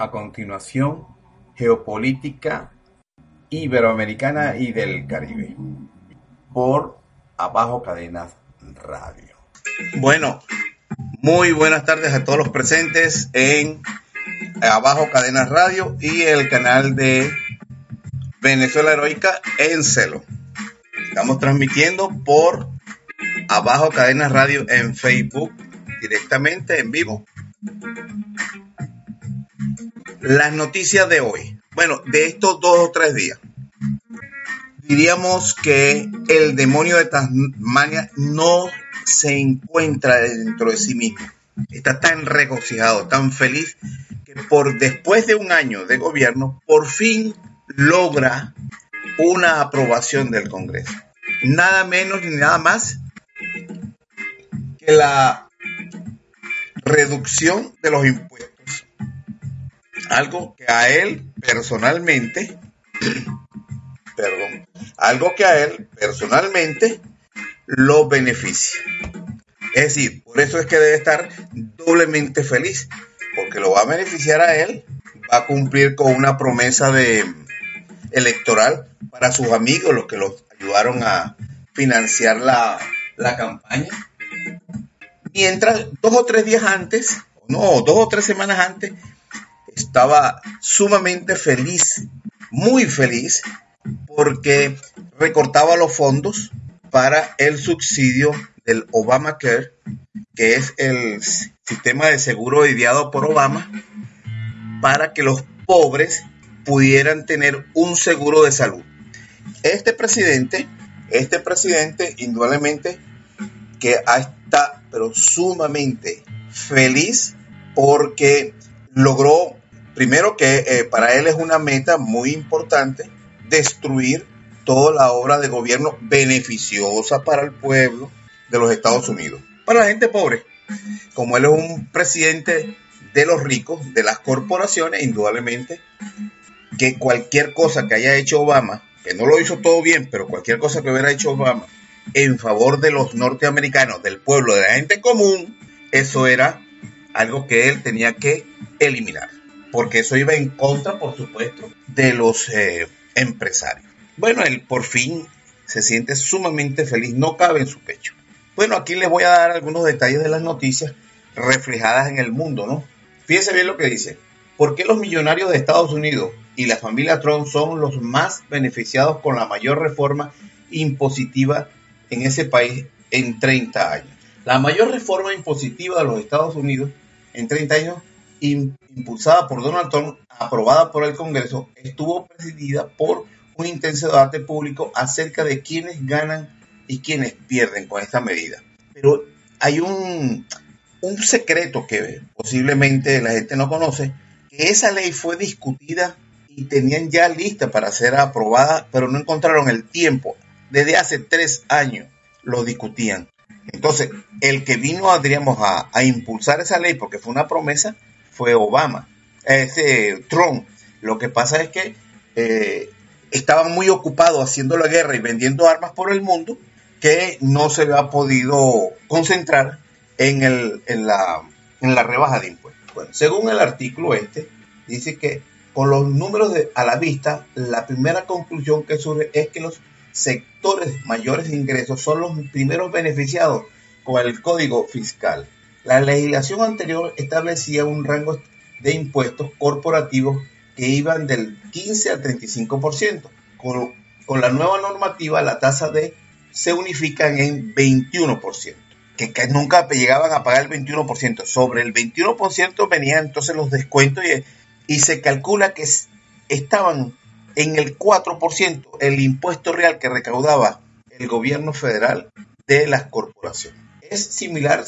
A continuación, Geopolítica Iberoamericana y del Caribe, por Abajo Cadenas Radio. Bueno, muy buenas tardes a todos los presentes en Abajo Cadenas Radio y el canal de Venezuela Heroica en Celo. Estamos transmitiendo por Abajo Cadenas Radio en Facebook directamente en vivo las noticias de hoy. Bueno, de estos dos o tres días. Diríamos que el demonio de Tasmania no se encuentra dentro de sí mismo. Está tan regocijado, tan feliz, que por después de un año de gobierno, por fin logra una aprobación del Congreso. Nada menos ni nada más que la reducción de los impuestos algo que a él personalmente, perdón, algo que a él personalmente lo beneficia. Es decir, por eso es que debe estar doblemente feliz, porque lo va a beneficiar a él, va a cumplir con una promesa de electoral para sus amigos, los que los ayudaron a financiar la, la campaña. Mientras dos o tres días antes, no, dos o tres semanas antes, estaba sumamente feliz, muy feliz, porque recortaba los fondos para el subsidio del Obamacare, que es el sistema de seguro ideado por Obama, para que los pobres pudieran tener un seguro de salud. Este presidente, este presidente, indudablemente, que está, pero sumamente feliz porque logró Primero que eh, para él es una meta muy importante destruir toda la obra de gobierno beneficiosa para el pueblo de los Estados Unidos. Para la gente pobre, como él es un presidente de los ricos, de las corporaciones, indudablemente, que cualquier cosa que haya hecho Obama, que no lo hizo todo bien, pero cualquier cosa que hubiera hecho Obama en favor de los norteamericanos, del pueblo, de la gente común, eso era algo que él tenía que eliminar porque eso iba en contra, por supuesto, de los eh, empresarios. Bueno, él por fin se siente sumamente feliz, no cabe en su pecho. Bueno, aquí les voy a dar algunos detalles de las noticias reflejadas en el mundo, ¿no? Fíjense bien lo que dice. ¿Por qué los millonarios de Estados Unidos y la familia Trump son los más beneficiados con la mayor reforma impositiva en ese país en 30 años? La mayor reforma impositiva de los Estados Unidos en 30 años impulsada por Donald Trump, aprobada por el Congreso, estuvo presidida por un intenso debate público acerca de quiénes ganan y quiénes pierden con esta medida. Pero hay un, un secreto que posiblemente la gente no conoce, que esa ley fue discutida y tenían ya lista para ser aprobada, pero no encontraron el tiempo. Desde hace tres años lo discutían. Entonces, el que vino, diríamos, a, a impulsar esa ley, porque fue una promesa, fue Obama, ese Trump. Lo que pasa es que eh, estaban muy ocupados haciendo la guerra y vendiendo armas por el mundo que no se ha podido concentrar en, el, en, la, en la rebaja de impuestos. Bueno, según el artículo este, dice que con los números de, a la vista, la primera conclusión que surge es que los sectores mayores de ingresos son los primeros beneficiados con el código fiscal. La legislación anterior establecía un rango de impuestos corporativos que iban del 15 al 35%. Con, con la nueva normativa, la tasa de se unifican en 21%, que, que, nunca llegaban a pagar el 21%. Sobre el 21% venían entonces los descuentos y, y se calcula que estaban en el 4% el impuesto real que recaudaba el gobierno federal de las corporaciones. Es similar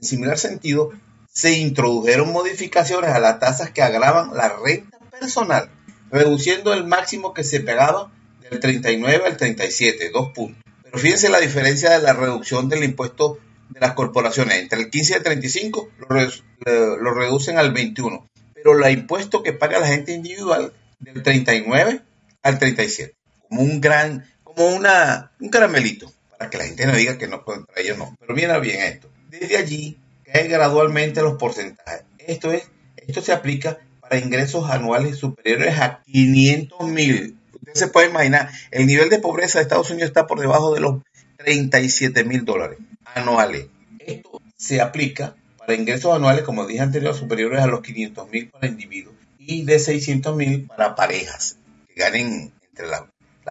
en similar sentido, se introdujeron modificaciones a las tasas que agravan la renta personal, reduciendo el máximo que se pagaba del 39 al 37, dos puntos. Pero fíjense la diferencia de la reducción del impuesto de las corporaciones. Entre el 15 y el 35 lo, reducen al 21. Pero el impuesto que paga la gente individual del 39 al 37. Como un gran, como una, un caramelito. Para que la gente no diga que no, contra ellos no. Pero mira bien esto. Desde allí cae gradualmente los porcentajes. Esto es, esto se aplica para ingresos anuales superiores a 500 mil. Usted se puede imaginar, el nivel de pobreza de Estados Unidos está por debajo de los 37 mil dólares anuales. Esto se aplica para ingresos anuales, como dije anterior, superiores a los 500 mil para individuos y de 600 mil para parejas que ganen entre las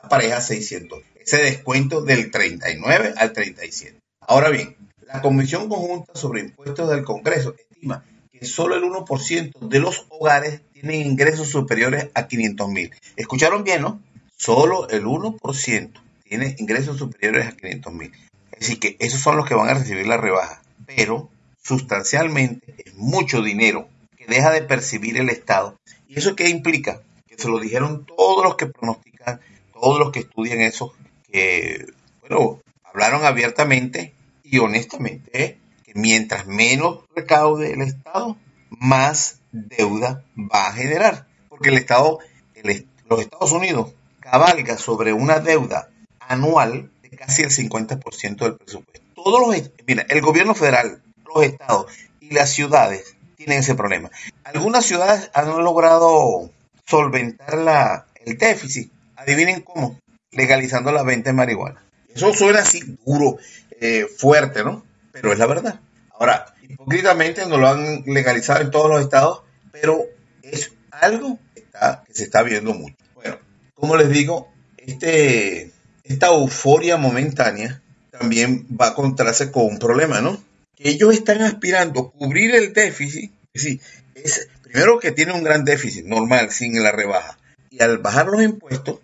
la parejas 600. Ese descuento del 39 al 37. Ahora bien, la Comisión Conjunta sobre Impuestos del Congreso estima que solo el 1% de los hogares tienen ingresos superiores a 500 mil. ¿Escucharon bien, no? Solo el 1% tiene ingresos superiores a 500 mil. Decir, que esos son los que van a recibir la rebaja. Pero sustancialmente es mucho dinero que deja de percibir el Estado. ¿Y eso qué implica? Que se lo dijeron todos los que pronostican, todos los que estudian eso, que, bueno, hablaron abiertamente y honestamente que mientras menos recaude el Estado, más deuda va a generar. Porque el Estado, los Estados Unidos cabalga sobre una deuda anual de casi el 50% del presupuesto. Todos los, mira, el gobierno federal, los estados y las ciudades tienen ese problema. Algunas ciudades han logrado solventar la, el déficit. Adivinen cómo, legalizando la venta de marihuana. Eso suena así duro, eh, fuerte, ¿no? Pero es la verdad. Ahora, hipócritamente no lo han legalizado en todos los estados, pero es algo que, se está viendo mucho. Bueno, como les digo, este esta euforia momentánea también va a encontrarse con un problema, ¿no? Que ellos están aspirando a cubrir el déficit, es es, primero que tiene un gran déficit normal sin la rebaja, y al bajar los impuestos,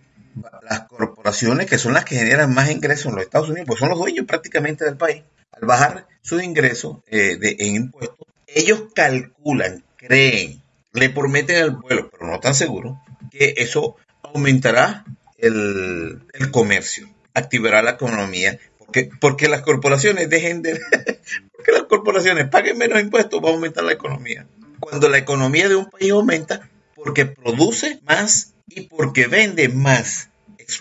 las corporaciones que son las que generan más ingresos en los Estados Unidos, pues son los dueños prácticamente del país, al bajar sus ingresos eh, de, en impuestos, ellos calculan, creen, le prometen al pueblo, pero no tan seguro, que eso aumentará el, comercio, activará la economía, porque, porque las corporaciones dejen de... porque las corporaciones paguen menos impuestos, va a aumentar la economía. Cuando la economía de un país aumenta, porque produce más y porque vende más,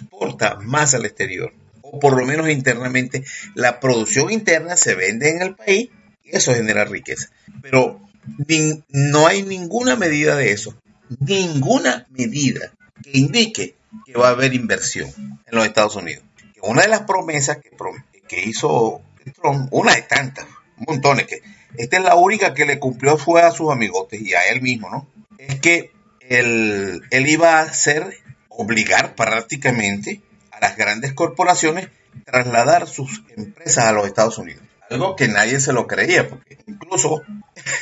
exporta más al exterior, o por lo menos internamente, la producción interna se vende en el país y eso genera riqueza. Pero no hay ninguna medida de eso, ninguna medida que indique que va a haber inversión en los Estados Unidos. Una de las promesas que, hizo Trump, una de tantas, montones, que esta es la única que le cumplió fue a sus amigotes y a él mismo, ¿no? Es que él, él iba a hacer, obligar prácticamente a las grandes corporaciones trasladar sus empresas a los Estados Unidos. Algo que nadie se lo creía, porque incluso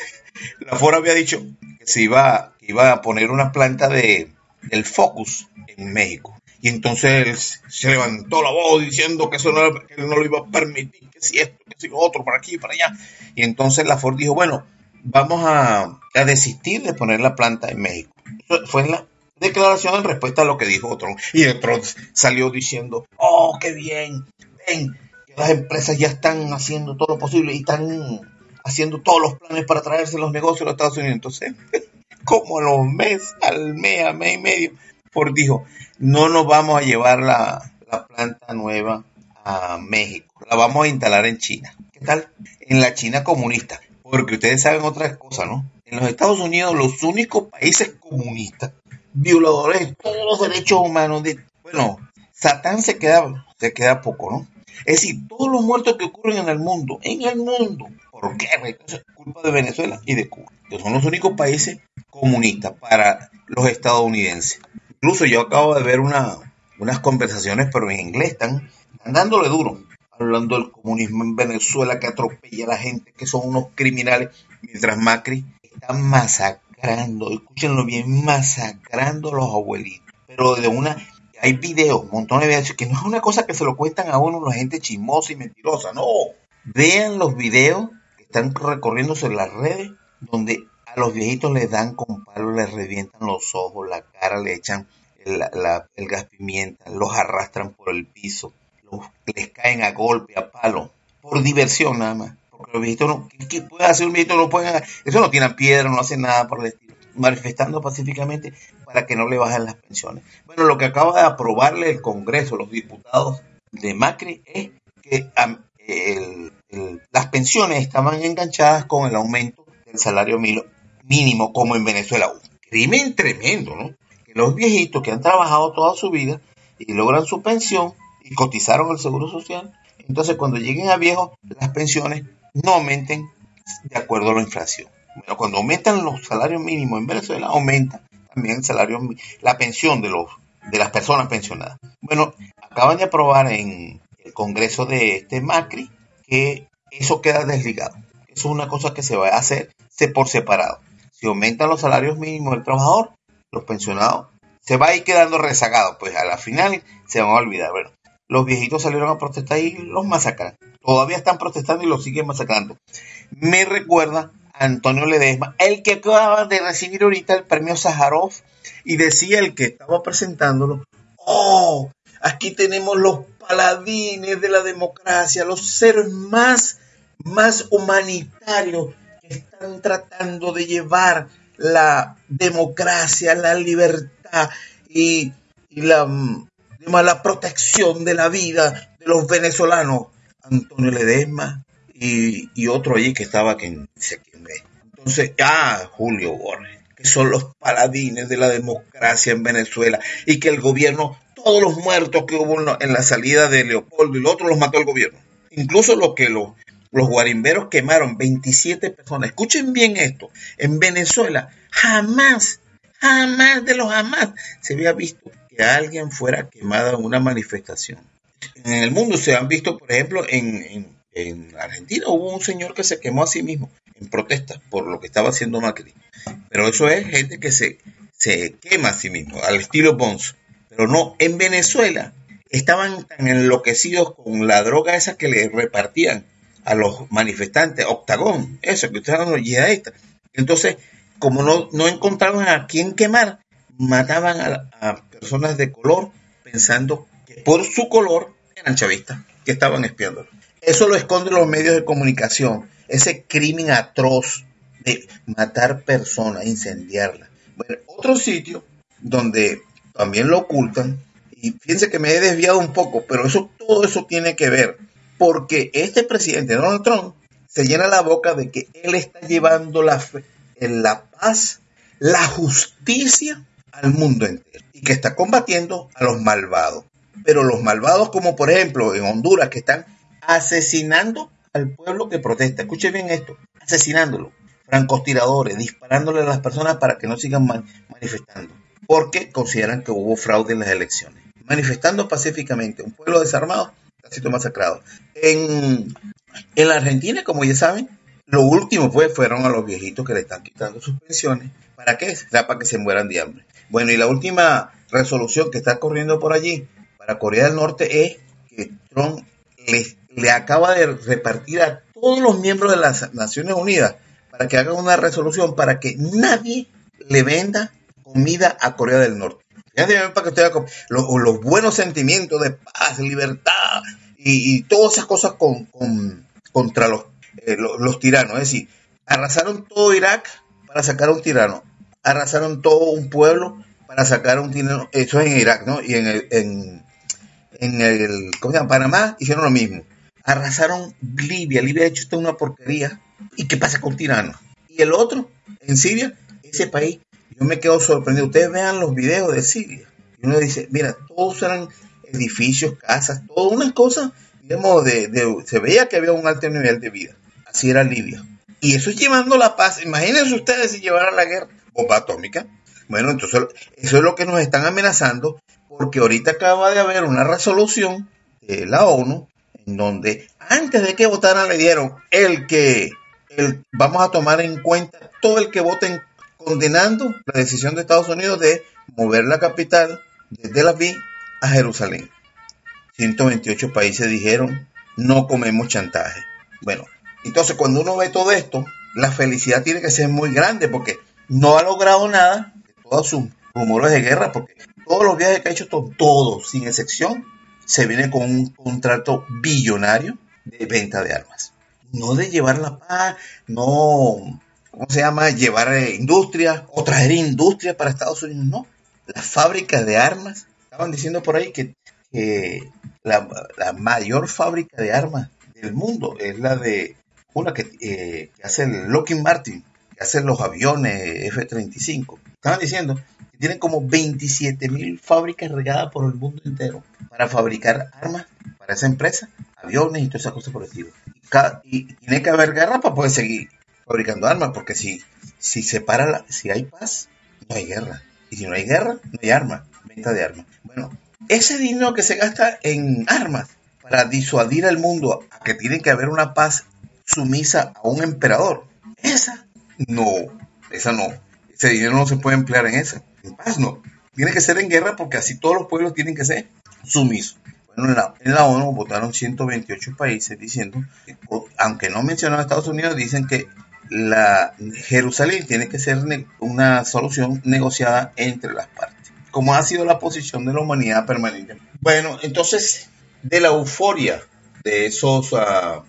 la Ford había dicho que se iba, iba a poner una planta de, del Focus en México. Y entonces él se levantó la voz diciendo que eso no, no lo iba a permitir, que si esto, que si lo otro, para aquí, para allá. Y entonces la Ford dijo, bueno, vamos a, a desistir de poner la planta en México. Fue la declaración en respuesta a lo que dijo Trump. Y Trump salió diciendo, oh, qué bien, ven, que las empresas ya están haciendo todo lo posible y están haciendo todos los planes para traerse los negocios a los Estados Unidos. Entonces, como los meses, al mes, a mes y medio, Ford dijo, no nos vamos a llevar la, planta nueva a México, la vamos a instalar en China. ¿Qué tal? En la China comunista, porque ustedes saben otras cosas, ¿no? En los Estados Unidos, los únicos países comunistas, violadores de todos los derechos humanos, de, bueno, Satán se queda, se queda poco, ¿no? Es decir, todos los muertos que ocurren en el mundo, en el mundo, ¿por qué? Es culpa de Venezuela y de Cuba, que son los únicos países comunistas para los estadounidenses. Incluso yo acabo de ver unas conversaciones, pero en inglés, están, dándole duro, hablando del comunismo en Venezuela que atropella a la gente, que son unos criminales, mientras Macri está masacrando, escúchenlo bien, masacrando a los abuelitos. Pero de una, hay videos, montones de videos, que no es una cosa que se lo cuentan a uno la gente chismosa y mentirosa, no. Vean los videos que están recorriéndose en las redes, donde a los viejitos les dan con palo, les revientan los ojos, la cara, le echan el, gas pimienta, los arrastran por el piso, les caen a golpe, a palo, por diversión nada más. Porque los viejitos no, ¿qué, puede hacer un viejito? No pueden, eso no tiran piedra, no hacen nada por el estilo. Manifestando pacíficamente para que no le bajen las pensiones. Bueno, lo que acaba de aprobarle el Congreso, los diputados de Macri, es que las pensiones estaban enganchadas con el aumento del salario mínimo, como en Venezuela. Un crimen tremendo, ¿no? Que los viejitos que han trabajado toda su vida y logran su pensión y cotizaron el seguro social, entonces cuando lleguen a viejos, las pensiones no aumenten de acuerdo a la inflación. Bueno, cuando aumentan los salarios mínimos en Venezuela, aumenta también el salario, la pensión de, los, de las personas pensionadas. Bueno, acaban de aprobar en el Congreso de este Macri que eso queda desligado. Eso es una cosa que se va a hacer por separado. Si aumentan los salarios mínimos del trabajador, los pensionados se va a ir quedando rezagado, pues a la final se van a olvidar. Bueno, los viejitos salieron a protestar y los masacran. Todavía están protestando y los siguen masacrando. Me recuerda a Antonio Ledesma, el que acaba de recibir ahorita el premio Sájarov y decía el que estaba presentándolo, oh, aquí tenemos los paladines de la democracia, los seres más, más humanitarios que están tratando de llevar la democracia, la libertad y, la, la protección de la vida de los venezolanos. Antonio Ledesma y, otro allí que estaba, que no sé quién es. Entonces, ah, Julio Borges, que son los paladines de la democracia en Venezuela y que el gobierno, todos los muertos que hubo en la salida de Leopoldo y el otro los mató el gobierno. Incluso los que los, guarimberos quemaron 27 personas. Escuchen bien esto. En Venezuela jamás, jamás de los jamás se había visto que alguien fuera quemado en una manifestación. En el mundo se han visto, por ejemplo, en, Argentina hubo un señor que se quemó a sí mismo en protesta por lo que estaba haciendo Macri. Pero eso es gente que se, se quema a sí mismo, al estilo Bonzo. Pero no, en Venezuela estaban tan enloquecidos con la droga esa que le repartían a los manifestantes, octagón, eso que ustedes los yihadistas. Entonces, como no, no encontraban a quién quemar, mataban a, personas de color pensando por su color eran chavistas, que estaban espiando. Eso lo esconden los medios de comunicación, ese crimen atroz de matar personas, incendiarlas. Bueno, otro sitio donde también lo ocultan, y fíjense que me he desviado un poco, pero eso, todo eso tiene que ver porque este presidente Donald Trump se llena la boca de que él está llevando la, la paz, la justicia al mundo entero y que está combatiendo a los malvados. Pero los malvados como por ejemplo en Honduras que están asesinando al pueblo que protesta. Escuchen bien esto, asesinándolo. Francotiradores, disparándole a las personas para que no sigan manifestando. Porque consideran que hubo fraude en las elecciones. Manifestando pacíficamente, un pueblo desarmado sido masacrado. En, en la Argentina, como ya saben, lo último pues fueron a los viejitos que le están quitando sus pensiones. ¿Para qué? para que se mueran de hambre. Bueno, y la última resolución que está corriendo por allí para Corea del Norte es que Trump le, acaba de repartir a todos los miembros de las Naciones Unidas para que hagan una resolución para que nadie le venda comida a Corea del Norte. Los, los buenos sentimientos de paz, libertad, y, todas esas cosas con, contra eh, los, los, tiranos. Es decir, arrasaron todo Irak para sacar a un tirano, arrasaron todo un pueblo para sacar a un tirano. Eso es en Irak, ¿no? Y en en, en el ¿cómo se llama? Panamá hicieron lo mismo. Arrasaron Libia. Libia, de hecho, está una porquería. ¿Y qué pasa con tiranos? Y el otro, en Siria, ese país, yo me quedo sorprendido. Ustedes vean los videos de Siria. Y uno dice, mira, todos eran edificios, casas, todas unas cosas, digamos, de, se veía que había un alto nivel de vida. Así era Libia. Y eso es llevando la paz. Imagínense ustedes si llevaran la guerra, bomba atómica. Bueno, entonces eso es lo que nos están amenazando, porque ahorita acaba de haber una resolución de la ONU en donde antes de que votaran le dieron el que vamos a tomar en cuenta todo el que voten condenando la decisión de Estados Unidos de mover la capital desde la Aviv a Jerusalén. 128 países dijeron, no comemos chantaje. Bueno, entonces cuando uno ve todo esto, la felicidad tiene que ser muy grande porque no ha logrado nada de todos sus rumores de guerra, porque todos los viajes que ha hecho, todos, sin excepción, se viene con un contrato billonario de venta de armas. no de llevar la paz, no, ¿cómo se llama? Llevar eh, industria o traer industria para Estados Unidos, no. Las fábricas de armas, estaban diciendo por ahí que, la, mayor fábrica de armas del mundo es la de una que, eh, que hace el Lockheed Martin, que hace los aviones F-35. Estaban diciendo tienen como 27 mil fábricas regadas por el mundo entero para fabricar armas para esa empresa, aviones y todas esas cosas por el. Y, tiene que haber guerra para poder seguir fabricando armas, porque si, si se para la, si hay paz, no hay guerra. Y si no hay guerra, no hay armas, venta de armas. Bueno, ese dinero que se gasta en armas para disuadir al mundo a que tiene que haber una paz sumisa a un emperador, esa no, esa no. Ese dinero no se puede emplear en esa. En paz no. Tiene que ser en guerra porque así todos los pueblos tienen que ser sumisos. Bueno, en la, ONU votaron 128 países diciendo, aunque no mencionan a Estados Unidos, dicen que la Jerusalén tiene que ser una solución negociada entre las partes, como ha sido la posición de la humanidad permanente. Bueno, entonces, de la euforia de esos uh,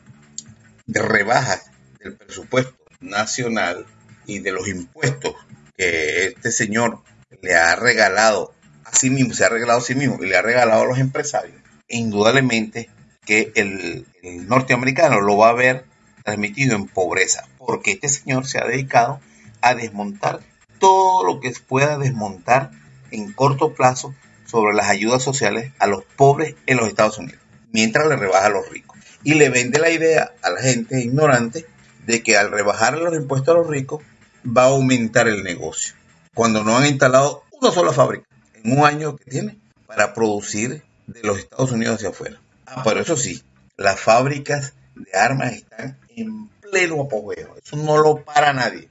de rebajas del presupuesto nacional y de los impuestos que este señor le ha regalado a sí mismo, se ha regalado a sí mismo y le ha regalado a los empresarios, indudablemente que el, norteamericano lo va a ver transmitido en pobreza, porque este señor se ha dedicado a desmontar todo lo que pueda desmontar en corto plazo sobre las ayudas sociales a los pobres en los Estados Unidos, mientras le rebaja a los ricos. Y le vende la idea a la gente ignorante de que al rebajar los impuestos a los ricos va a aumentar el negocio, cuando no han instalado una sola fábrica en un año que tiene para producir de los Estados Unidos hacia afuera. Ah, pero eso sí, las fábricas de armas están en pleno apogeo. Eso no lo para nadie.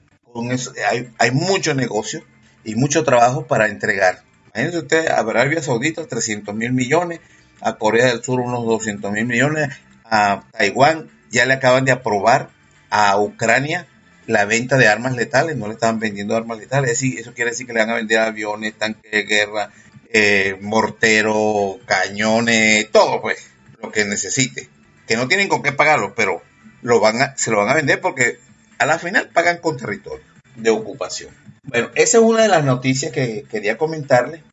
Hay, mucho negocio y mucho trabajo para entregar. Imagínense usted a Arabia Saudita 300 mil millones, a Corea del Sur unos 200 mil millones, a Taiwán ya le acaban de aprobar a Ucrania la venta de armas letales, no le estaban vendiendo armas letales, es eso quiere decir que le van a vender aviones, tanques de guerra, eh, morteros, cañones, todo pues, lo que necesite, que no tienen con qué pagarlo, pero lo van a, se lo van a vender porque a la final pagan con territorio de ocupación. Bueno, esa es una de las noticias que quería comentarle.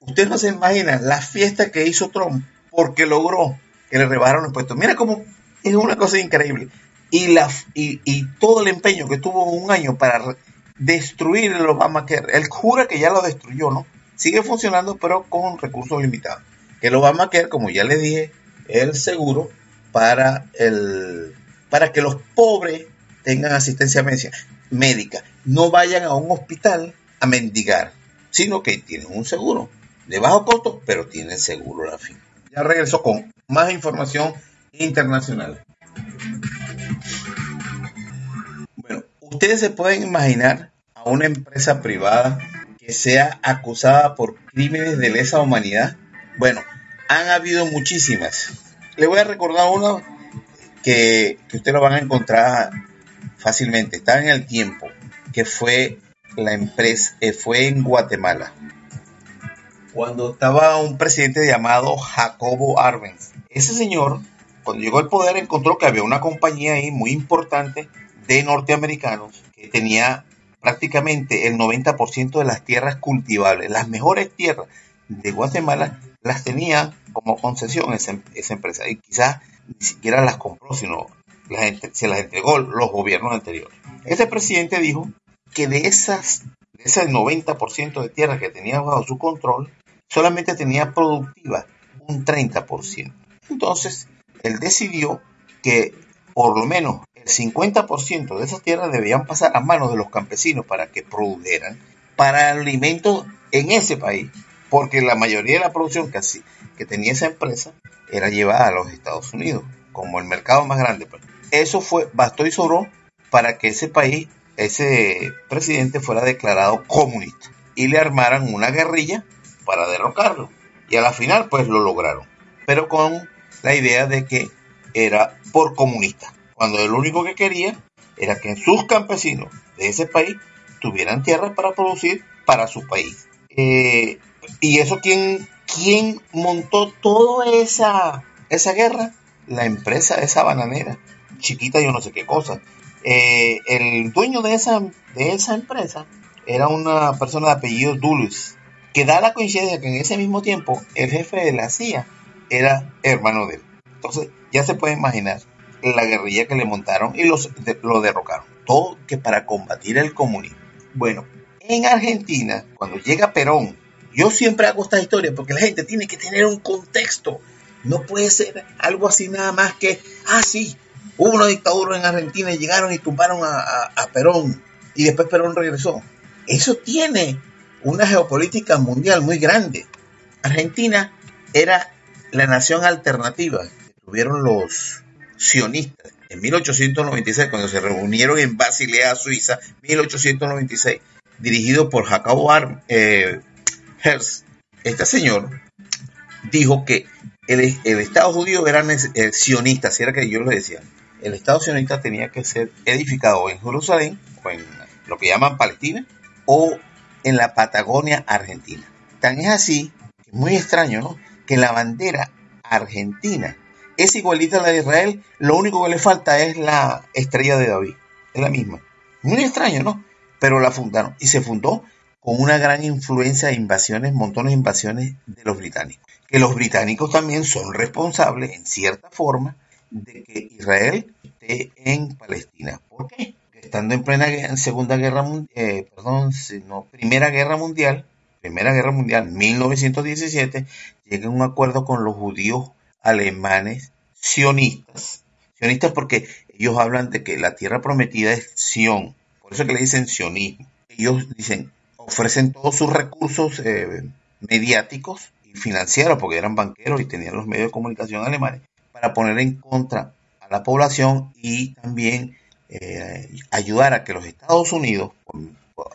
Usted no se imagina la fiesta que hizo Trump porque logró que le rebajaron los impuestos. Mira cómo es una cosa increíble y, la, y, todo el empeño que tuvo un año para destruir el Obamacare, él jura que ya lo destruyó, ¿no? Sigue funcionando, pero con recursos limitados. El Obamacare, como ya le dije, es el seguro para, el, para que los pobres tengan asistencia médica. No vayan a un hospital a mendigar, sino que tienen un seguro de bajo costo, pero tienen seguro la fin. Ya regreso con más información internacional. Ustedes se pueden imaginar a una empresa privada que sea acusada por crímenes de lesa humanidad. Bueno, han habido muchísimas. Le voy a recordar una que, que ustedes lo van a encontrar fácilmente. Está en el tiempo, que fue la empresa, eh, fue en Guatemala. Cuando estaba un presidente llamado Jacobo Arbenz. Ese señor, cuando llegó al poder, encontró que había una compañía ahí muy importante de norteamericanos que tenía prácticamente el 90% de las tierras cultivables. Las mejores tierras de Guatemala las tenía como concesión esa, esa empresa y quizás ni siquiera las compró, sino se las entregó los gobiernos anteriores. Este presidente dijo que de esas de ese 90% de tierras que tenía bajo su control, solamente tenía productiva un 30%. Entonces, él decidió que por lo menos 50% de esas tierras debían pasar a manos de los campesinos para que produjeran para alimentos en ese país, porque la mayoría de la producción que, que tenía esa empresa era llevada a los Estados Unidos, como el mercado más grande. Pues. Eso fue, bastó y sobró para que ese país, ese presidente fuera declarado comunista y le armaran una guerrilla para derrocarlo. Y a la final, pues lo lograron, pero con la idea de que era por comunista cuando el único que quería era que sus campesinos de ese país tuvieran tierras para producir para su país. Eh, y eso, ¿quién, quién montó toda esa, esa guerra? La empresa esa bananera chiquita yo no sé qué cosa. Eh, el dueño de esa, de esa empresa era una persona de apellido Dulles, que da la coincidencia que en ese mismo tiempo el jefe de la CIA era hermano de él. Entonces ya se puede imaginar la guerrilla que le montaron y los, lo derrocaron. Todo que para combatir el comunismo. Bueno, en Argentina, cuando llega Perón, yo siempre hago esta historia porque la gente tiene que tener un contexto. No puede ser algo así nada más que, ah, sí, hubo una dictadura en Argentina y llegaron y tumbaron a, Perón y después Perón regresó. Eso tiene una geopolítica mundial muy grande. Argentina era la nación alternativa que tuvieron los sionistas en 1896, cuando se reunieron en Basilea, Suiza, 1896, dirigido por Jacobo eh, Herz. Este señor dijo que el, Estado judío era sionista, si era que yo lo decía. El Estado sionista tenía que ser edificado en Jerusalén, o en lo que llaman Palestina, o en la Patagonia Argentina. Tan es así, muy extraño. Que la bandera argentina es igualita a la de Israel, lo único que le falta es la estrella de David, es la misma. Muy extraño, ¿no? Pero la fundaron y se fundó con una gran influencia de invasiones, montones de invasiones de los británicos. Que los británicos también son responsables, en cierta forma, de que Israel esté en Palestina. ¿Por qué? Estando en plena Segunda Guerra Mundial, eh, perdón, no, Primera Guerra Mundial, Primera Guerra Mundial, 1917, llega un acuerdo con los judíos alemanes sionistas. Sionistas porque ellos hablan de que la tierra prometida es Sion. Por eso que le dicen sionismo. Ellos dicen, ofrecen todos sus recursos eh, mediáticos y financieros, porque eran banqueros y tenían los medios de comunicación alemanes, para poner en contra a la población y también eh, ayudar a que los Estados Unidos,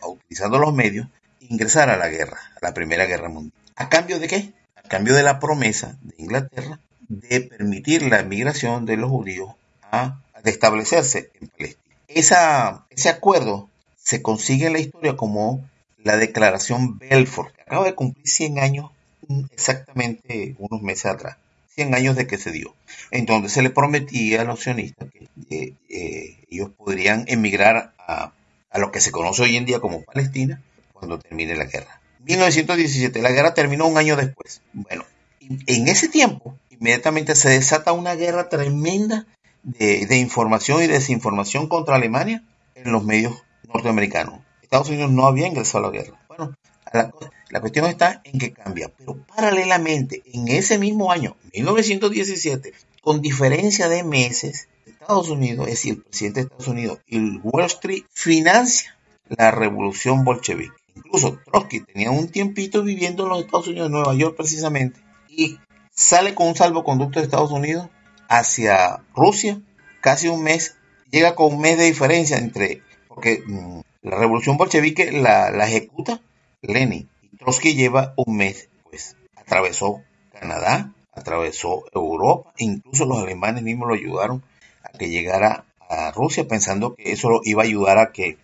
utilizando los medios, ingresara a la guerra, a la Primera Guerra Mundial. ¿A cambio de qué? A cambio de la promesa de Inglaterra de permitir la migración de los judíos a, establecerse en Palestina. Esa, ese acuerdo se consigue en la historia como la declaración Belfort, que acaba de cumplir 100 años exactamente unos meses atrás. 100 años de que se dio, en donde se le prometía a los sionistas que eh, eh, ellos podrían emigrar a, a, lo que se conoce hoy en día como Palestina cuando termine la guerra. 1917, la guerra terminó un año después. Bueno, en ese tiempo, inmediatamente se desata una guerra tremenda de, información y desinformación contra Alemania en los medios norteamericanos. Estados Unidos no había ingresado a la guerra. Bueno, la, cuestión está en que cambia, pero paralelamente, en ese mismo año, 1917, con diferencia de meses, Estados Unidos, es decir, el presidente de Estados Unidos y Wall Street financia la revolución bolchevique. Incluso Trotsky tenía un tiempito viviendo en los Estados Unidos, en Nueva York precisamente, y sale con un salvoconducto de Estados Unidos hacia Rusia, casi un mes, llega con un mes de diferencia entre, porque mm, la revolución bolchevique la, ejecuta Lenin, y Trotsky lleva un mes, pues atravesó Canadá, atravesó Europa, incluso los alemanes mismos lo ayudaron a que llegara a Rusia, pensando que eso iba a ayudar a que,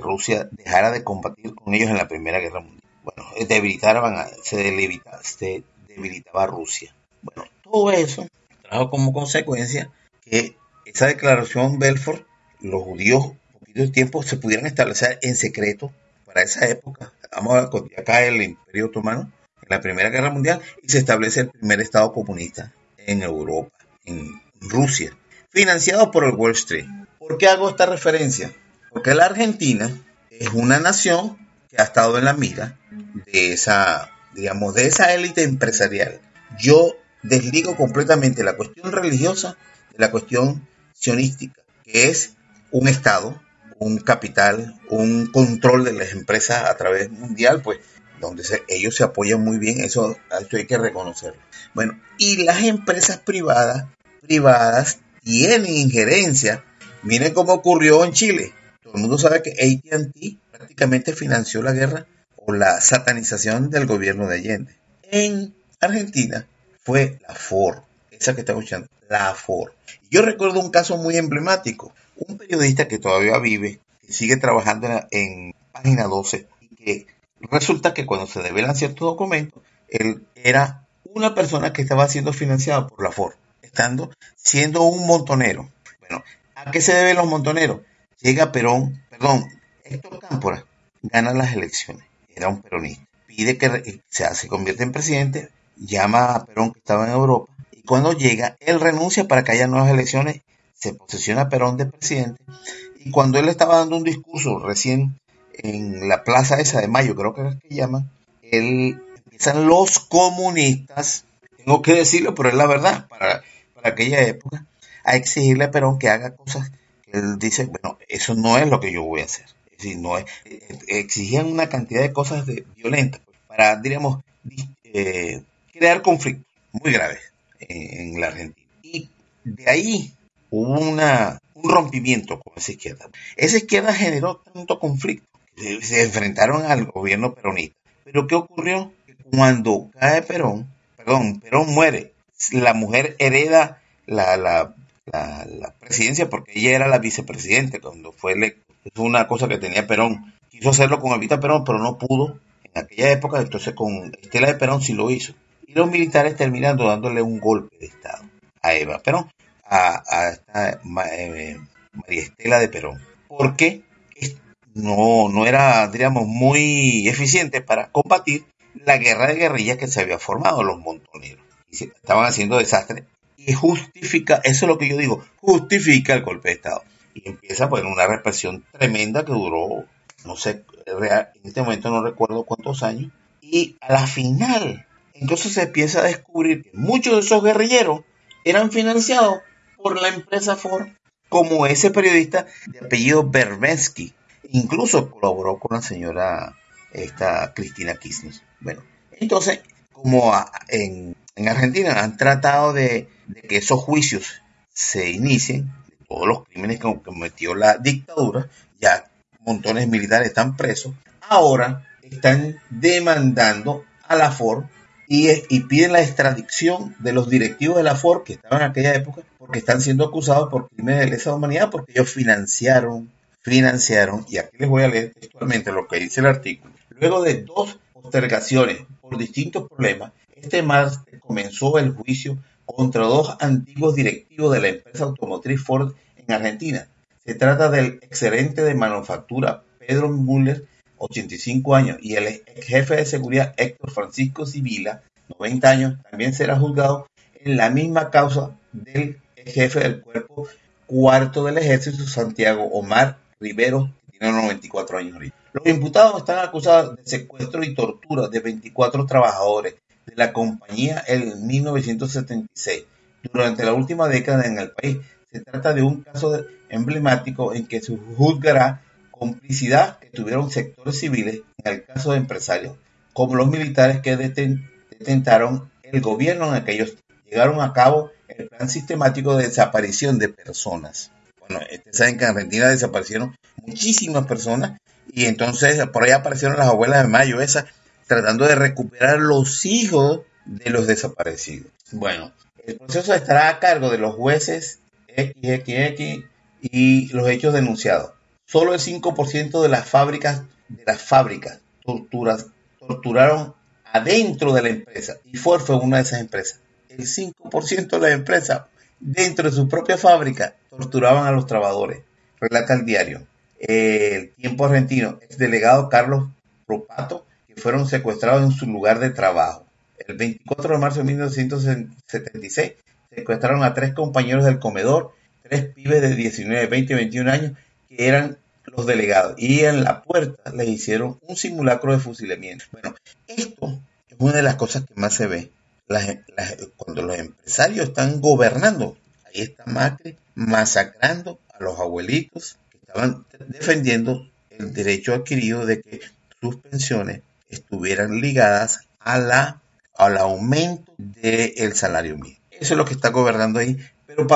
Rusia dejara de combatir con ellos en la Primera Guerra Mundial. Bueno, debilitaban, se, debilitaba, se debilitaba Rusia. Bueno, todo eso trajo como consecuencia que esa declaración Belfort, los judíos, poquito tiempo, se pudieran establecer en secreto para esa época. Vamos a acá el Imperio Otomano en la Primera Guerra Mundial y se establece el primer Estado comunista en Europa, en Rusia, financiado por el Wall Street. ¿Por qué hago esta referencia? Porque la Argentina es una nación que ha estado en la mira de esa digamos, de esa élite empresarial, yo desligo completamente la cuestión religiosa de la cuestión sionística, que es un Estado, un capital, un control de las empresas a través mundial, pues donde ellos se apoyan muy bien, eso, eso hay que reconocerlo. Bueno, y las empresas privadas, privadas tienen injerencia. Miren cómo ocurrió en Chile. Todo el mundo sabe que ATT prácticamente financió la guerra la satanización del gobierno de Allende. En Argentina fue la Ford, esa que está escuchando, la Ford. Yo recuerdo un caso muy emblemático, un periodista que todavía vive, que sigue trabajando en, página 12 y que resulta que cuando se develan ciertos documentos, él era una persona que estaba siendo financiada por la Ford, estando siendo un montonero. Bueno, ¿A qué se deben los montoneros? Llega Perón, perdón, Héctor Cámpora gana las elecciones, era un peronista, pide que se, se convierta en presidente, llama a Perón que estaba en Europa y cuando llega, él renuncia para que haya nuevas elecciones, se posesiona Perón de presidente y cuando él estaba dando un discurso recién en la plaza esa de Mayo, creo que es que llaman, él empiezan los comunistas, tengo que decirlo, pero es la verdad, para, para aquella época, a exigirle a Perón que haga cosas que él dice, bueno, eso no es lo que yo voy a hacer. Es decir, no es, exigían una cantidad de cosas de, violentas pues, para, diríamos, eh, crear conflictos muy graves en, la Argentina. Y de ahí hubo una, un rompimiento con esa izquierda. Esa izquierda generó tanto conflicto se enfrentaron al gobierno peronista. Pero ¿qué ocurrió? Cuando cae Perón, perdón, Perón muere, la mujer hereda la, la, la, presidencia porque ella era la vicepresidenta cuando fue electo. Es una cosa que tenía Perón. Quiso hacerlo con Evita Perón, pero no pudo en aquella época, entonces con Estela de Perón sí lo hizo. Y los militares terminando dándole un golpe de Estado a Eva Perón, a, a eh, María Estela de Perón. Porque no, no era, diríamos, muy eficiente para combatir la guerra de guerrillas que se había formado, los montoneros. Y estaban haciendo desastre y justifica, eso es lo que yo digo, justifica el golpe de Estado. Y empieza pues una represión tremenda que duró, no sé, en este momento no recuerdo cuántos años. Y a la final, entonces se empieza a descubrir que muchos de esos guerrilleros eran financiados por la empresa Ford, como ese periodista de apellido Berbensky. Incluso colaboró con la señora esta Cristina Kirchner. Bueno, entonces, como en, Argentina han tratado de, que esos juicios se inicien, de todos los crímenes que cometió la dictadura, ya montones militares están presos, ahora están demandando a la FOR y, y, piden la extradición de los directivos de la FOR que estaban en aquella época porque están siendo acusados por crímenes de lesa humanidad porque ellos financiaron, financiaron, y aquí les voy a leer textualmente lo que dice el artículo, luego de dos postergaciones por distintos problemas, este martes comenzó el juicio contra dos antiguos directivos de la empresa automotriz Ford en Argentina. Se trata del excelente de manufactura Pedro Müller, 85 años, y el ex jefe de seguridad Héctor Francisco Sibila, 90 años, también será juzgado en la misma causa del jefe del cuerpo cuarto del ejército, Santiago Omar Rivero, que tiene 94 años Los imputados están acusados de secuestro y tortura de 24 trabajadores de la compañía en 1976. Durante la última década en el país, se trata de un caso emblemático en que se juzgará complicidad que tuvieron sectores civiles en el caso de empresarios, como los militares que detentaron el gobierno en aquellos llegaron a cabo el plan sistemático de desaparición de personas. Bueno, ustedes saben que en Argentina desaparecieron muchísimas personas y entonces por ahí aparecieron las abuelas de Mayo esas tratando de recuperar los hijos de los desaparecidos. Bueno, el proceso estará a cargo de los jueces XXX y los hechos denunciados. Solo el 5% de las fábricas de las fábricas torturas, torturaron adentro de la empresa y Ford fue una de esas empresas. El 5% de las empresas dentro de su propia fábrica torturaban a los trabajadores. Relata el diario. El tiempo argentino, el delegado Carlos Propato, fueron secuestrados en su lugar de trabajo. El 24 de marzo de 1976 secuestraron a tres compañeros del comedor, tres pibes de 19, 20 y 21 años, que eran los delegados. Y en la puerta les hicieron un simulacro de fusilamiento. Bueno, esto es una de las cosas que más se ve cuando los empresarios están gobernando. Ahí está Macri masacrando a los abuelitos que estaban defendiendo el derecho adquirido de que sus pensiones estuvieran ligadas a la, al aumento del salario mínimo. Eso es lo que está gobernando ahí. Pero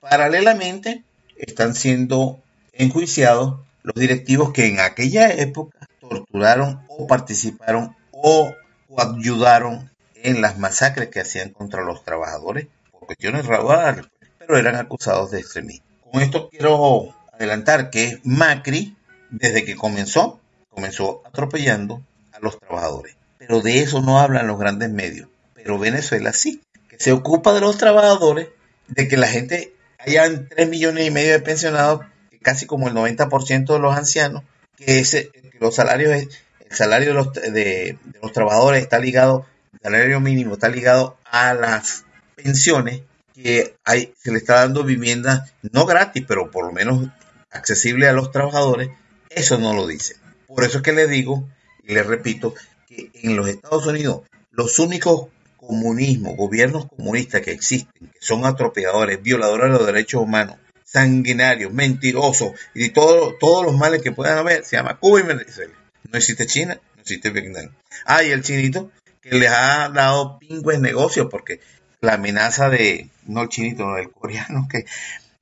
paralelamente están siendo enjuiciados los directivos que en aquella época torturaron o participaron o ayudaron en las masacres que hacían contra los trabajadores por cuestiones raciales, pero eran acusados de extremismo. Con esto quiero adelantar que Macri, desde que comenzó, comenzó atropellando los trabajadores. Pero de eso no hablan los grandes medios. Pero Venezuela sí, que se ocupa de los trabajadores, de que la gente hayan 3 millones y medio de pensionados, casi como el 90% de los ancianos, que, ese, los salarios, el salario de los, de, los trabajadores está ligado, el salario mínimo está ligado a las pensiones, que hay, se le está dando vivienda no gratis, pero por lo menos accesible a los trabajadores, eso no lo dice. Por eso es que le digo y le repito que en los Estados Unidos los únicos comunismos, gobiernos comunistas que existen, que son atropelladores, violadores de los derechos humanos, sanguinarios, mentirosos y todo, todos los males que puedan haber, se llama Cuba y Venezuela. No existe China, no existe Vietnam. Ah, y el chinito que les ha dado pingües negocios porque la amenaza de, no el chinito, no el coreano, que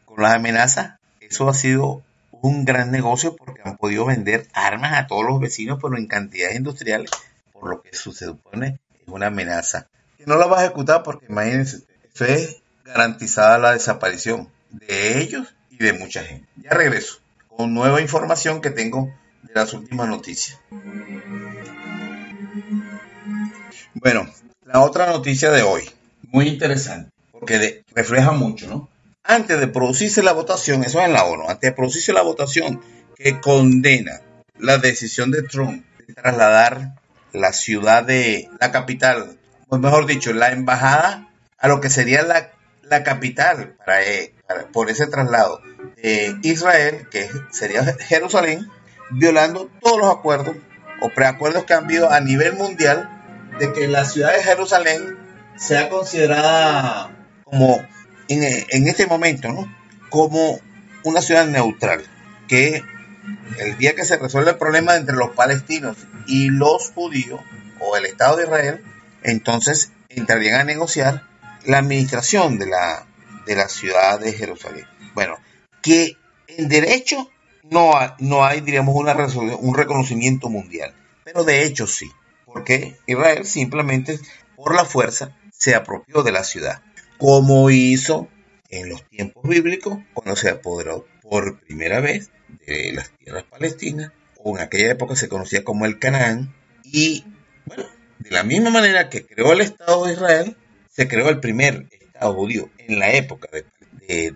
con las amenazas, eso ha sido un gran negocio porque han podido vender armas a todos los vecinos, pero en cantidades industriales, por lo que se supone es una amenaza. Que no la va a ejecutar porque imagínense, eso es garantizada la desaparición de ellos y de mucha gente. Ya regreso con nueva información que tengo de las últimas noticias. Bueno, la otra noticia de hoy, muy interesante, porque refleja mucho, ¿no? Antes de producirse la votación, eso es en la ONU, antes de producirse la votación que condena la decisión de Trump de trasladar la ciudad de la capital, o mejor dicho, la embajada a lo que sería la, capital eh, para, por ese traslado de Israel, que sería Jerusalén, violando todos los acuerdos o preacuerdos que han habido a nivel mundial de que la ciudad de Jerusalén sea considerada como en, este momento, ¿no? Como una ciudad neutral, que el día que se resuelve el problema entre los palestinos y los judíos, o el Estado de Israel, entonces entrarían a negociar la administración de la, de la ciudad de Jerusalén. Bueno, que en derecho no, no hay, diríamos, una un reconocimiento mundial, pero de hecho sí, porque Israel simplemente por la fuerza se apropió de la ciudad como hizo en los tiempos bíblicos cuando se apoderó por primera vez de las tierras palestinas, o en aquella época se conocía como el Canaán, y de la misma manera que creó el Estado de Israel, se creó el primer Estado judío en la época de,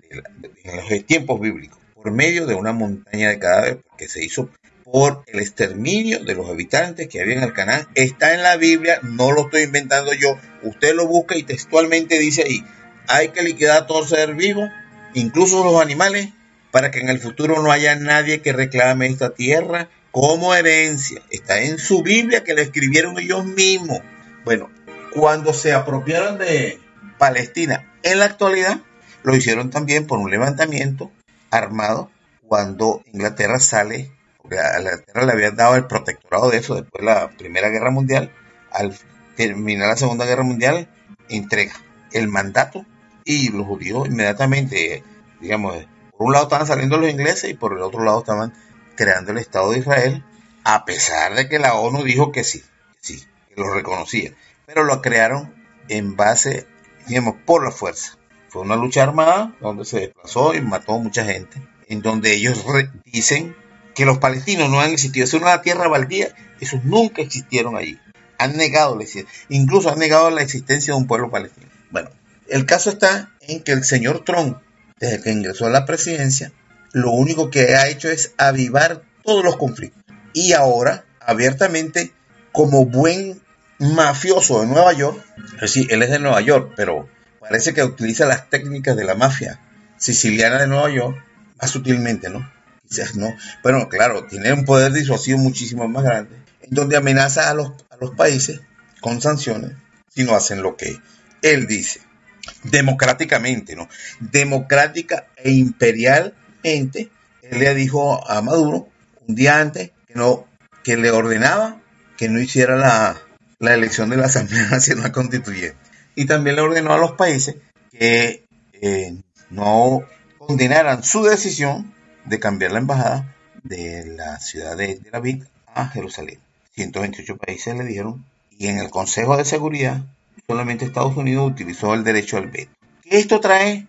los tiempos bíblicos, por medio de una montaña de cadáveres que se hizo por el exterminio de los habitantes que había en el Canaán. Está en la Biblia, no lo estoy inventando yo. Usted lo busca y textualmente dice ahí, hay que liquidar todo ser vivo, incluso los animales, para que en el futuro no haya nadie que reclame esta tierra como herencia. Está en su Biblia que lo escribieron ellos mismos. Bueno, cuando se apropiaron de Palestina en la actualidad, lo hicieron también por un levantamiento armado cuando Inglaterra sale, a Inglaterra le habían dado el protectorado de eso después de la Primera Guerra Mundial, al terminar la Segunda Guerra Mundial, entrega el mandato y los judíos inmediatamente, digamos, por un lado estaban saliendo los ingleses y por el otro lado estaban creando el Estado de Israel, a pesar de que la ONU dijo que sí, sí, que lo reconocía, pero lo crearon en base, digamos, por la fuerza. Fue una lucha armada donde se desplazó y mató mucha gente, en donde ellos dicen que los palestinos no han existido, es una tierra baldía, esos nunca existieron allí. Han negado, incluso han negado la existencia de un pueblo palestino. Bueno, el caso está en que el señor Trump, desde que ingresó a la presidencia, lo único que ha hecho es avivar todos los conflictos. Y ahora, abiertamente, como buen mafioso de Nueva York, decir, él es de Nueva York, pero parece que utiliza las técnicas de la mafia siciliana de Nueva York más sutilmente, ¿no? Quizás no. Pero claro, tiene un poder disuasivo muchísimo más grande, en donde amenaza a los, a los países con sanciones si no hacen lo que él dice democráticamente, ¿no? Democrática e imperialmente, él le dijo a Maduro un día antes que no, que le ordenaba que no hiciera la, elección de la Asamblea Nacional Constituyente. Y también le ordenó a los países que eh, no condenaran su decisión de cambiar la embajada de la ciudad de Tel Aviv a Jerusalén. 128 países le dijeron y en el Consejo de Seguridad solamente Estados Unidos utilizó el derecho al veto. Esto trae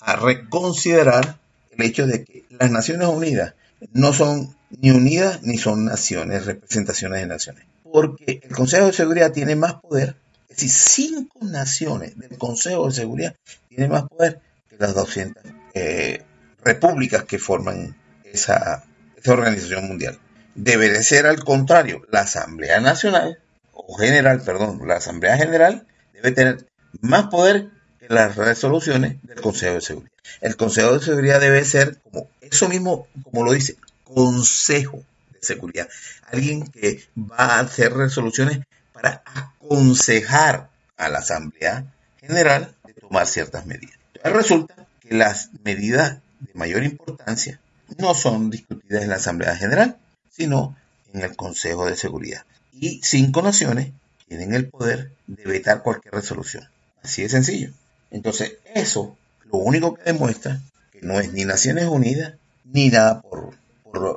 a reconsiderar el hecho de que las Naciones Unidas no son ni unidas ni son naciones, representaciones de naciones. Porque el Consejo de Seguridad tiene más poder, es decir, cinco naciones del Consejo de Seguridad tienen más poder que las 200 eh, repúblicas que forman esa, organización mundial. Debe de ser al contrario, la Asamblea Nacional, o General, perdón, la Asamblea General debe tener más poder que las resoluciones del Consejo de Seguridad. El Consejo de Seguridad debe ser como eso mismo, como lo dice, Consejo de Seguridad. Alguien que va a hacer resoluciones para aconsejar a la Asamblea General de tomar ciertas medidas. Entonces resulta que las medidas de mayor importancia no son discutidas en la Asamblea General, sino en el Consejo de Seguridad. Y cinco naciones tienen el poder de vetar cualquier resolución. Así de sencillo. Entonces, eso lo único que demuestra que no es ni Naciones Unidas ni nada por,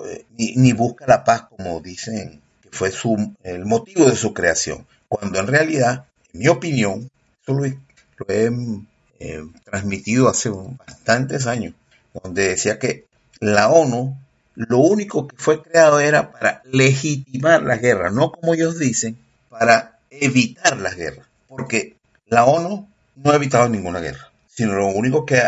eh, ni, busca la paz como dicen que fue su, el motivo de su creación, cuando en realidad, en mi opinión, eso lo, he eh, transmitido hace bastantes años, donde decía que la ONU lo único que fue creado era para legitimar las guerras, no como ellos dicen, para evitar las guerras, porque la ONU no ha evitado ninguna guerra, sino lo único que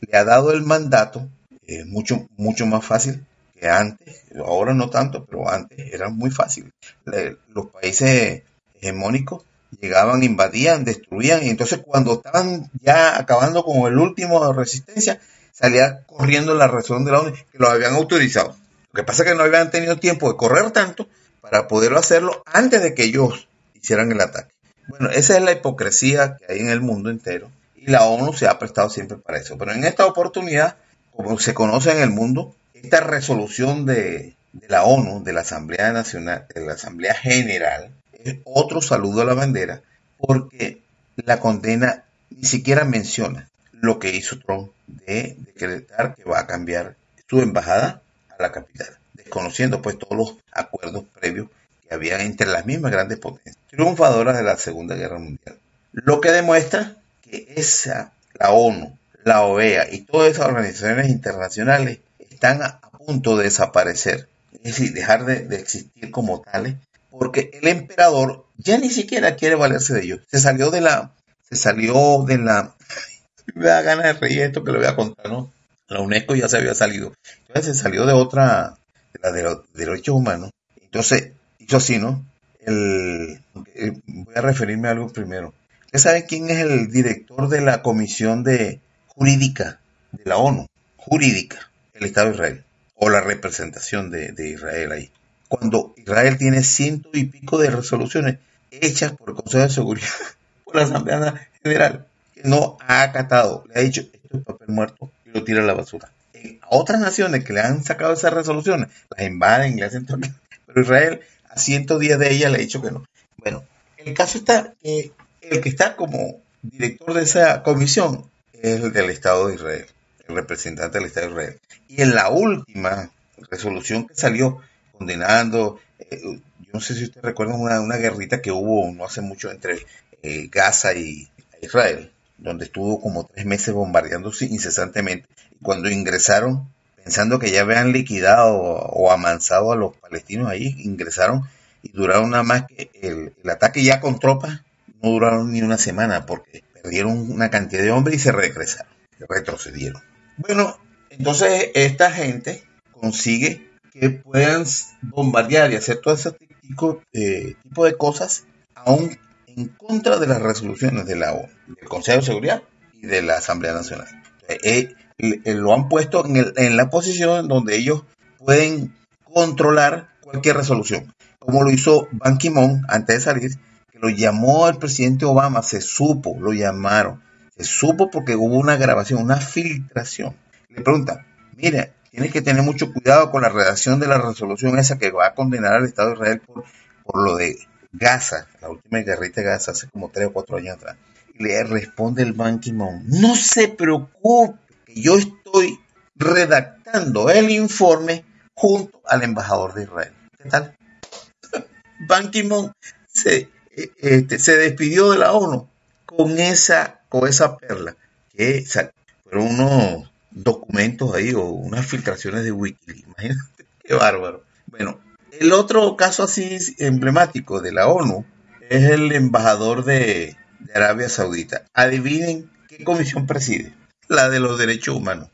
le ha dado el mandato es mucho, mucho más fácil que antes, ahora no tanto, pero antes era muy fácil. los países hegemónicos llegaban, invadían, destruían, y entonces cuando estaban ya acabando con el último resistencia, salía corriendo la resolución de la ONU que lo habían autorizado. Lo que pasa es que no habían tenido tiempo de correr tanto para poderlo hacerlo antes de que ellos hicieran el ataque. Bueno, esa es la hipocresía que hay en el mundo entero y la ONU se ha prestado siempre para eso. Pero en esta oportunidad, como se conoce en el mundo, esta resolución de, de la ONU, de la Asamblea Nacional, de la Asamblea General, es otro saludo a la bandera porque la condena ni siquiera menciona lo que hizo Trump de decretar que va a cambiar su embajada a la capital, desconociendo pues todos los acuerdos previos que había entre las mismas grandes potencias, triunfadoras de la Segunda Guerra Mundial. Lo que demuestra que esa, la ONU, la OEA y todas esas organizaciones internacionales están a, punto de desaparecer, es decir, dejar de, de existir como tales, porque el emperador ya ni siquiera quiere valerse de ellos. Se salió de la, se salió de la me da ganas de reír esto que le voy a contar, ¿no? La UNESCO ya se había salido. Entonces se salió de otra, de la de los derechos humanos. Entonces hizo así, ¿no? El, voy a referirme a algo primero. ¿Usted sabe quién es el director de la Comisión de Jurídica de la ONU? Jurídica, el Estado de Israel, o la representación de, de Israel ahí. Cuando Israel tiene ciento y pico de resoluciones hechas por el Consejo de Seguridad, por la Asamblea General, no ha acatado, le ha dicho, esto es papel muerto y lo tira a la basura. a otras naciones que le han sacado esas resoluciones, las invaden y le hacen todo. Pero Israel, a 110 de ellas, le ha dicho que no. Bueno, el caso está que el que está como director de esa comisión es el del Estado de Israel, el representante del Estado de Israel. Y en la última resolución que salió condenando, eh, yo no sé si ustedes recuerdan una, una guerrita que hubo no hace mucho entre eh, Gaza y Israel donde estuvo como tres meses bombardeándose incesantemente. Cuando ingresaron, pensando que ya habían liquidado o amansado a los palestinos ahí, ingresaron y duraron nada más que el, ataque ya con tropas, no duraron ni una semana porque perdieron una cantidad de hombres y se regresaron, retrocedieron. Bueno, entonces esta gente consigue que puedan bombardear y hacer todo ese tipo, tipo de cosas aún en contra de las resoluciones de la ONU, del Consejo de Seguridad y de la Asamblea Nacional. Eh, eh, lo han puesto en, la posición donde ellos pueden controlar cualquier resolución, como lo hizo Ban Ki-moon antes de salir, que lo llamó el presidente Obama, se supo, lo llamaron, se supo porque hubo una grabación, una filtración. Le pregunta, mire, tienes que tener mucho cuidado con la redacción de la resolución esa que va a condenar al Estado de Israel por lo de Gaza, la última guerrita de Gaza hace como 3 o 4 años atrás. Y le responde el Ban Ki-moon, no se preocupe, que yo estoy redactando el informe junto al embajador de Israel. ¿Qué tal? Ban Ki-moon se, eh, este, se despidió de la ONU con esa, con esa perla, que fueron unos documentos ahí o unas filtraciones de Wikileaks. Imagínate, qué bárbaro. Bueno, el otro caso así emblemático de la ONU es el embajador de, Arabia Saudita. Adivinen qué comisión preside. la de los derechos humanos.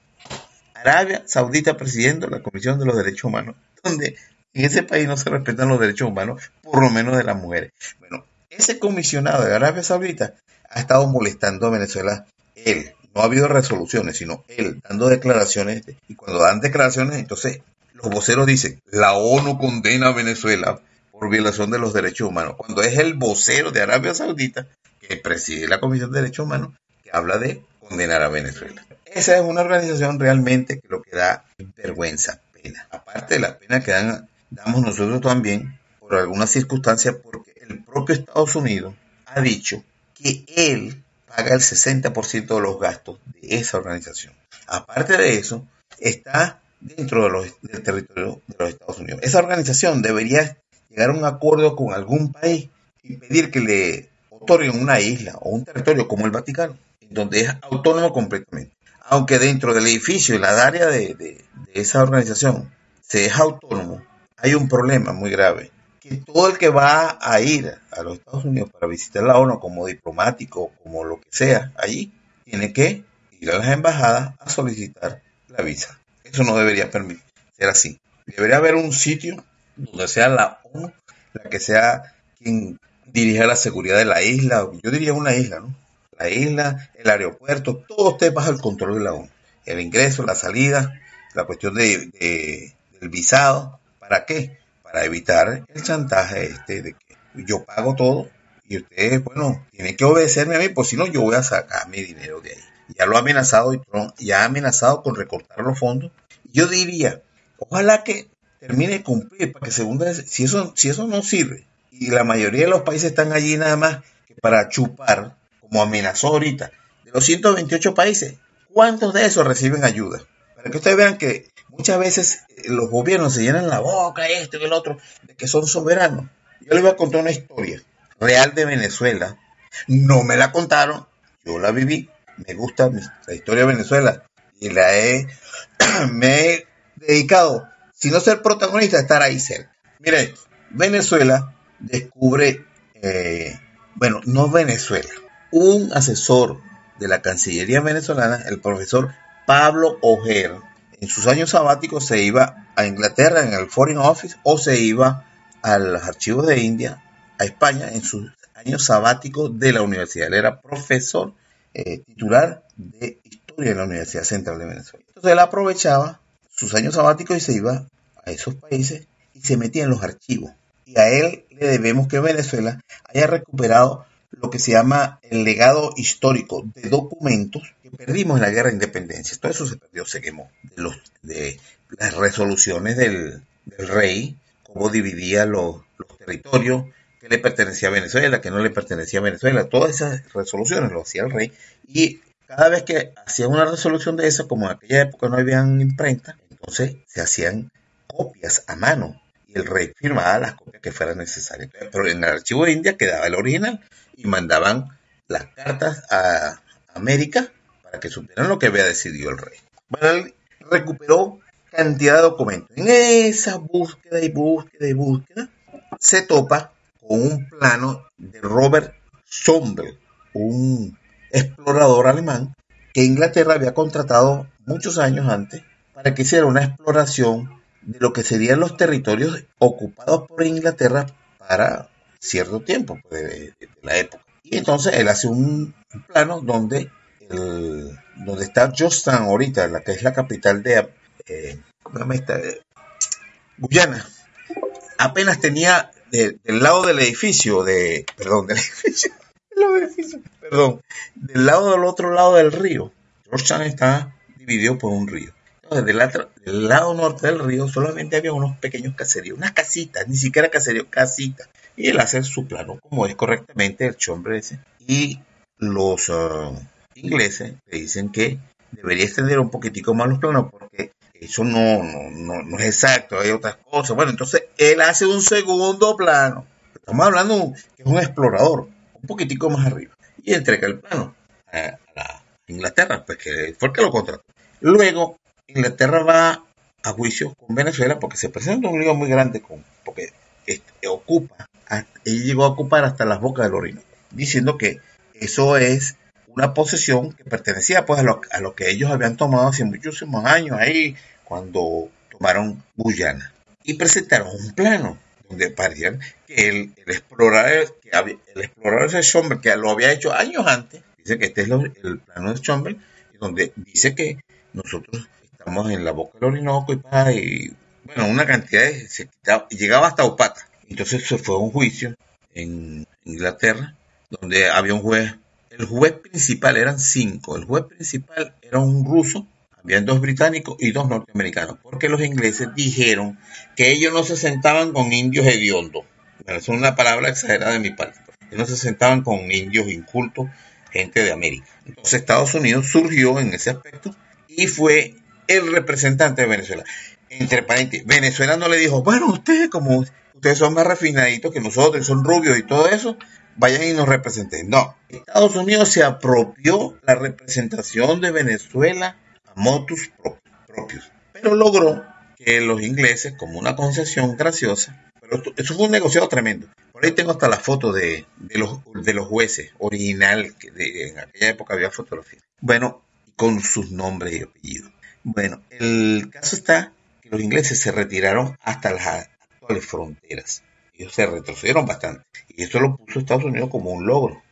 Arabia Saudita presidiendo la Comisión de los Derechos Humanos, donde en ese país no se respetan los derechos humanos, por lo menos de las mujeres. Bueno, ese comisionado de Arabia Saudita ha estado molestando a Venezuela, él. No ha habido resoluciones, sino él dando declaraciones. Y cuando dan declaraciones, entonces los voceros dicen, la ONU condena a Venezuela por violación de los derechos humanos. Cuando es el vocero de Arabia Saudita, que preside la Comisión de Derechos Humanos, que habla de condenar a Venezuela. Esa es una organización realmente que lo que da vergüenza, pena. Aparte de la pena que dan, damos nosotros también por algunas circunstancias, porque el propio Estados Unidos ha dicho que él paga el 60% de los gastos de esa organización. Aparte de eso, está dentro de los, del territorio de los Estados Unidos. Esa organización debería llegar a un acuerdo con algún país y pedir que le otorguen una isla o un territorio como el Vaticano, donde es autónomo completamente. Aunque dentro del edificio y la área de, esa organización se es autónomo, hay un problema muy grave que todo el que va a ir a los Estados Unidos para visitar la ONU como diplomático, como lo que sea, allí, tiene que ir a las embajadas a solicitar la visa. Eso no debería permitir ser así. Debería haber un sitio donde sea la ONU la que sea quien dirija la seguridad de la isla. Yo diría una isla, ¿no? La isla, el aeropuerto, todo esté bajo el control de la ONU. El ingreso, la salida, la cuestión de, del visado. ¿Para qué? para evitar el chantaje este de que yo pago todo y ustedes, bueno, tienen que obedecerme a mí, pues si no, yo voy a sacar mi dinero de ahí. Ya lo ha amenazado y ya ha amenazado con recortar los fondos. Yo diría, ojalá que termine de cumplir, para que segunda si eso, si eso no sirve, y la mayoría de los países están allí nada más que para chupar, como amenazó ahorita, de los 128 países, ¿cuántos de esos reciben ayuda? Para que ustedes vean que muchas veces eh, los gobiernos se llenan la boca, esto y el otro, de que son soberanos. Yo les voy a contar una historia real de Venezuela. No me la contaron, yo la viví. Me gusta la historia de Venezuela y la he, me he dedicado, si no ser protagonista, a estar ahí cerca. Mire, Venezuela descubre, eh, bueno, no Venezuela, un asesor de la Cancillería venezolana, el profesor Pablo Ojer, en sus años sabáticos se iba a Inglaterra en el Foreign Office o se iba a los archivos de India, a España, en sus años sabáticos de la universidad. Él era profesor eh, titular de historia en la Universidad Central de Venezuela. Entonces él aprovechaba sus años sabáticos y se iba a esos países y se metía en los archivos. Y a él le debemos que Venezuela haya recuperado lo que se llama el legado histórico de documentos que perdimos en la guerra de independencia. Todo eso se perdió, se quemó. De, los, de las resoluciones del, rey, cómo dividía los, territorios, que le pertenecía a Venezuela, que no le pertenecía a Venezuela. Todas esas resoluciones lo hacía el rey. Y cada vez que hacían una resolución de esa, como en aquella época no habían imprenta, entonces se hacían copias a mano y el rey firmaba las copias que fueran necesarias. Pero en el archivo de India quedaba el original y mandaban las cartas a América para que supieran lo que había decidido el rey. Bueno, él recuperó cantidad de documentos. En esa búsqueda y búsqueda y búsqueda se topa con un plano de Robert Sommel, un explorador alemán que Inglaterra había contratado muchos años antes para que hiciera una exploración de lo que serían los territorios ocupados por Inglaterra para cierto tiempo pues, de, la época. Y entonces él hace un, plano donde, el, donde está Georgetown ahorita, la que es la capital de eh, Guyana. Apenas tenía del lado del edificio, de, perdón, del edificio, perdón, del lado del otro lado del río. Georgetown está dividido por un río. Entonces, del, lado norte del río solamente había unos pequeños caseríos, unas casitas, ni siquiera caseríos, casitas. Y él hace su plano, como es correctamente el chombre ese. Y los ah, ingleses le dicen que debería extender un poquitico más los planos porque eso no, no, no, es exacto, hay otras cosas. Bueno, entonces él hace un segundo plano. Estamos hablando que es un explorador, poquitico más arriba. Y entrega el plano a, a Inglaterra, pues que fue el que lo contrató. Luego Inglaterra va a juicio con Venezuela porque se presenta un lío muy grande con, porque este, ocupa, él llegó a ocupar hasta las bocas del Orinoco, diciendo que eso es una posesión que pertenecía pues a lo, a lo que ellos habían tomado hace muchísimos años ahí cuando tomaron Guyana y presentaron un plano donde parecían que el, explorador que el explorador de Schomburg que lo había hecho años antes. Dice que este es el plano de Schomburg donde dice que nosotros estamos en la boca del Orinoco y, y bueno una cantidad de se llegaba hasta Opata entonces se fue a un juicio en Inglaterra donde había un juez el juez principal eran cinco el juez principal era un ruso habían dos británicos y dos norteamericanos, porque los ingleses dijeron que ellos no se sentaban con indios hediondos. Es una palabra exagerada de mi parte. No se sentaban con indios incultos, gente de América. Entonces Estados Unidos surgió en ese aspecto y fue el representante de Venezuela. Entre paréntesis, Venezuela no le dijo, bueno, ustedes como ustedes son más refinaditos que nosotros, son rubios y todo eso, vayan y nos representen. No, Estados Unidos se apropió la representación de Venezuela motus propios. Pero logró que los ingleses, como una concesión graciosa, pero eso fue un negociado tremendo. Por ahí tengo hasta la foto de, los, de los jueces, original, que en aquella época había fotografía. Bueno, con sus nombres y apellidos. Bueno, el caso está que los ingleses se retiraron hasta las actuales fronteras. Ellos se retrocedieron bastante. Y eso lo puso Estados Unidos como un logro.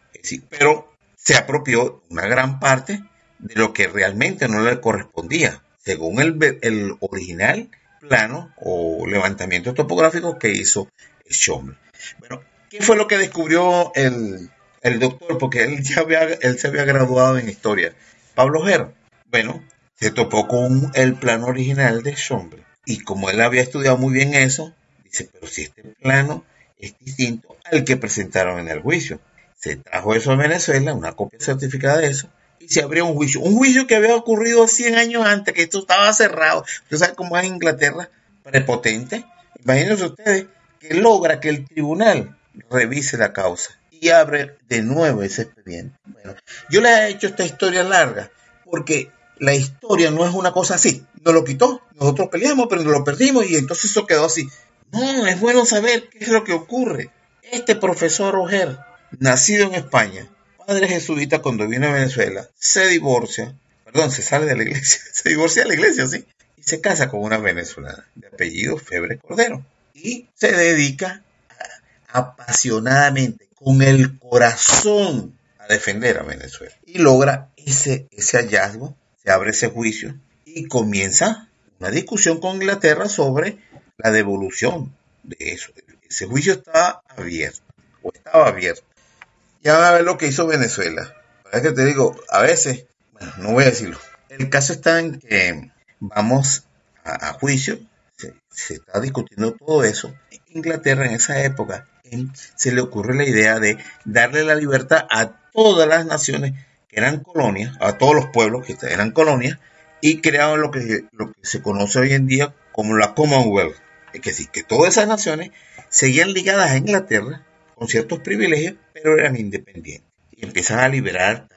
pero se apropió una gran parte de lo que realmente no le correspondía, según el, original plano o levantamiento topográfico que hizo Schomburg. Bueno, ¿qué fue lo que descubrió el, doctor? Porque él ya había, él se había graduado en historia. Pablo Ger. Bueno, se topó con el plano original de Schomburg. Y como él había estudiado muy bien eso, dice, pero si este plano es distinto al que presentaron en el juicio. Se trajo eso a Venezuela, una copia certificada de eso, y se abrió un juicio. Un juicio que había ocurrido 100 años antes, que esto estaba cerrado. Usted sabe cómo es Inglaterra, prepotente. Imagínense ustedes que logra que el tribunal revise la causa y abre de nuevo ese expediente. Bueno, yo le he hecho esta historia larga porque la historia no es una cosa así. Nos lo quitó, nosotros peleamos, pero nos lo perdimos y entonces eso quedó así. No, es bueno saber qué es lo que ocurre. Este profesor Oger, nacido en España, padre jesuita cuando viene a Venezuela se divorcia, perdón, se sale de la iglesia, se divorcia de la iglesia, sí, y se casa con una venezolana de apellido Febre Cordero y se dedica apasionadamente, con el corazón, a defender a Venezuela. Y logra ese, ese hallazgo, se abre ese juicio y comienza una discusión con Inglaterra sobre la devolución de eso. Ese juicio estaba abierto, o estaba abierto. Ya van a ver lo que hizo Venezuela. Es que te digo, a veces, no voy a decirlo. El caso está en que vamos a, juicio, se, está discutiendo todo eso. Inglaterra en esa época se le ocurre la idea de darle la libertad a todas las naciones que eran colonias, a todos los pueblos que eran colonias, y crearon lo que, lo que se conoce hoy en día como la Commonwealth. Es sí, que todas esas naciones seguían ligadas a Inglaterra con ciertos privilegios, pero eran independientes. Y empiezan a liberar,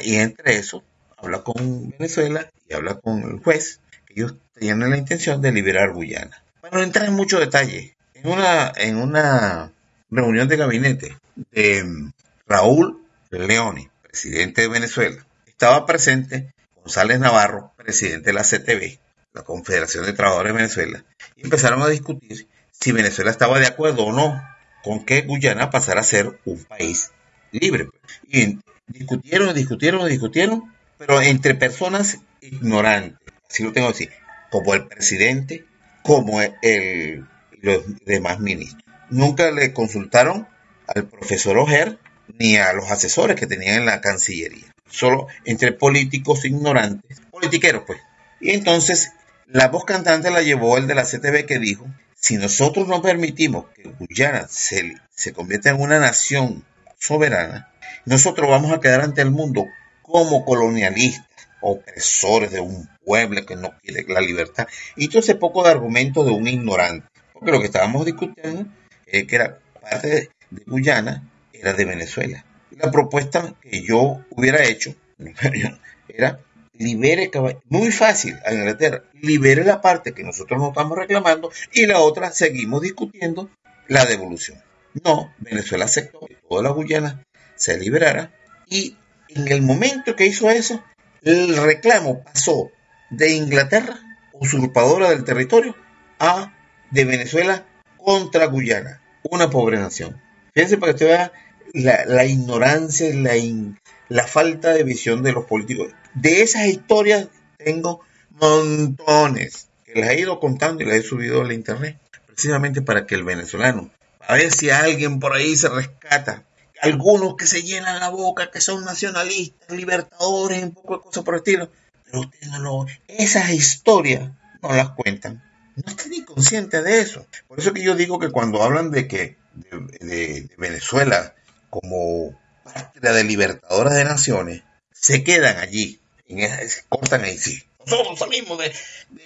y entre eso habla con Venezuela y habla con el juez, ellos tenían la intención de liberar Guyana. Para no entrar en mucho detalle, en una, en una reunión de gabinete de Raúl Leoni, presidente de Venezuela, estaba presente González Navarro, presidente de la CTV, la Confederación de Trabajadores de Venezuela, y empezaron a discutir si Venezuela estaba de acuerdo o no con que Guyana pasara a ser un país libre. Y discutieron, discutieron, discutieron, pero entre personas ignorantes, así lo tengo así, como el presidente, como el, los demás ministros. Nunca le consultaron al profesor Oger ni a los asesores que tenían en la Cancillería. Solo entre políticos ignorantes, politiqueros pues. Y entonces la voz cantante la llevó el de la CTV que dijo si nosotros no permitimos que Guyana se, convierta en una nación soberana, nosotros vamos a quedar ante el mundo como colonialistas, opresores de un pueblo que no quiere la libertad. Y todo ese poco de argumento de un ignorante. Porque lo que estábamos discutiendo es que era parte de Guyana, era de Venezuela. La propuesta que yo hubiera hecho era libere muy fácil a Inglaterra, libere la parte que nosotros no estamos reclamando y la otra seguimos discutiendo la devolución. No, Venezuela aceptó que toda la Guyana se liberara y en el momento que hizo eso, el reclamo pasó de Inglaterra, usurpadora del territorio, a de Venezuela contra Guyana, una pobre nación. Fíjense para que usted vea la, ignorancia, la, la falta de visión de los políticos. De esas historias tengo montones que las he ido contando y las he subido a la internet, precisamente para que el venezolano, a ver si alguien por ahí se rescata, algunos que se llenan la boca, que son nacionalistas, libertadores, un poco de cosas por el estilo, pero ustedes no esas historias no las cuentan. No están ni conscientes de eso. Por eso que yo digo que cuando hablan de que de, Venezuela como patria de libertadores de naciones, se quedan allí, en se cortan ahí, sí. Nosotros salimos de,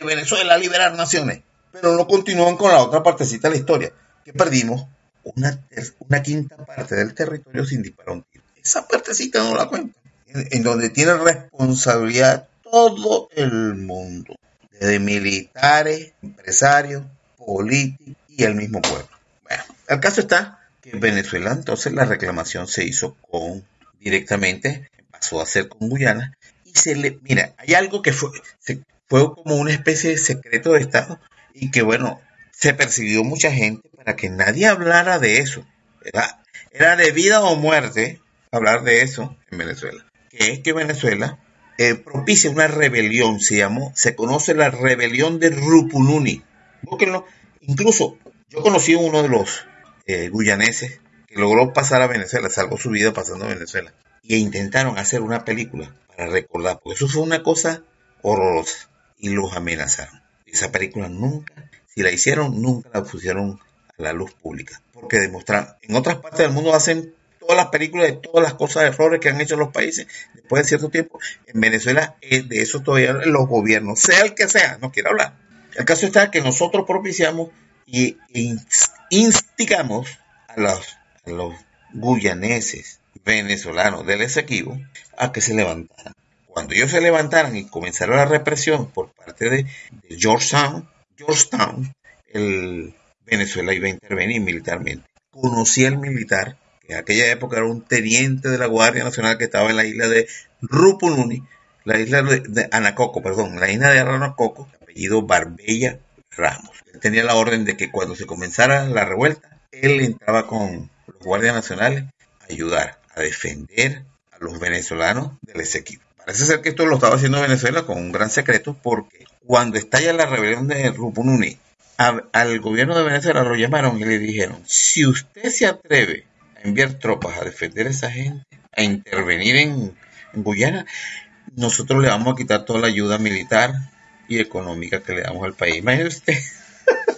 Venezuela a liberar naciones, pero no continúan con la otra partecita de la historia, que perdimos una, una quinta parte del territorio sin disparar un tiro. Esa partecita no la cuentan, en, donde tiene responsabilidad todo el mundo, desde militares, empresarios, políticos y el mismo pueblo. Bueno, el caso está que en Venezuela entonces la reclamación se hizo con directamente, pasó a ser con Guyana y se le, mira, hay algo que fue, fue como una especie de secreto de Estado y que bueno, se persiguió mucha gente para que nadie hablara de eso. Era, era de vida o muerte hablar de eso en Venezuela. Que es que Venezuela eh, propicia una rebelión, se llamó, se conoce la rebelión de Rupununi. Incluso yo conocí uno de los eh, que logró pasar a Venezuela, salvó su vida pasando a Venezuela. Y intentaron hacer una película para recordar, porque eso fue una cosa horrorosa. Y los amenazaron. Esa película nunca, si la hicieron, nunca la pusieron a la luz pública. Porque demostraron, en otras partes del mundo hacen todas las películas de todas las cosas, errores que han hecho los países después de cierto tiempo. En Venezuela, eh, de eso todavía los gobiernos, sea el que sea, no quiero hablar. El caso está que nosotros propiciamos y instigamos a los, los guyaneses venezolanos del Esequibo a que se levantaran. Cuando ellos se levantaran y comenzara la represión por parte de, Georgetown, Georgetown, el Venezuela iba a intervenir militarmente. Conocí al militar, que en aquella época era un teniente de la Guardia Nacional que estaba en la isla de Rupununi, la isla de Anacoco, perdón, la isla de Anacoco, apellido Barbella Ramos. Tenía la orden de que cuando se comenzara la revuelta, él entraba con los guardias nacionales a ayudar, a defender a los venezolanos del Esequibo. Parece ser que esto lo estaba haciendo Venezuela con un gran secreto porque cuando estalla la rebelión de Rupununi, al gobierno de Venezuela lo llamaron y le dijeron, si usted se atreve a enviar tropas a defender a esa gente, a intervenir en, en Guyana, nosotros le vamos a quitar toda la ayuda militar, económica que le damos al país. Imagínese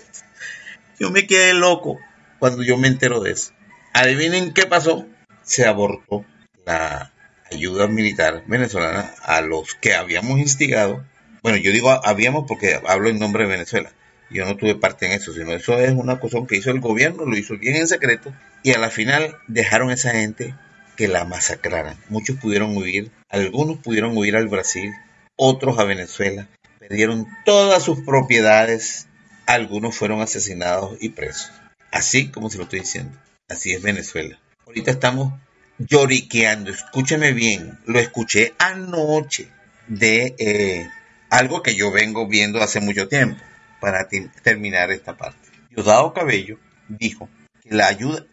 yo me quedé loco cuando yo me entero de eso. Adivinen qué pasó. Se abortó la ayuda militar venezolana a los que habíamos instigado. Bueno, yo digo habíamos porque hablo en nombre de Venezuela. Yo no tuve parte en eso, sino eso es una cosa que hizo el gobierno, lo hizo bien en secreto y a la final dejaron a esa gente que la masacraran. Muchos pudieron huir, algunos pudieron huir al Brasil, otros a Venezuela perdieron todas sus propiedades, algunos fueron asesinados y presos. Así como se lo estoy diciendo. Así es Venezuela. Ahorita estamos lloriqueando, escúcheme bien, lo escuché anoche de eh, algo que yo vengo viendo hace mucho tiempo para terminar esta parte. Diosdado Cabello dijo que la ayuda,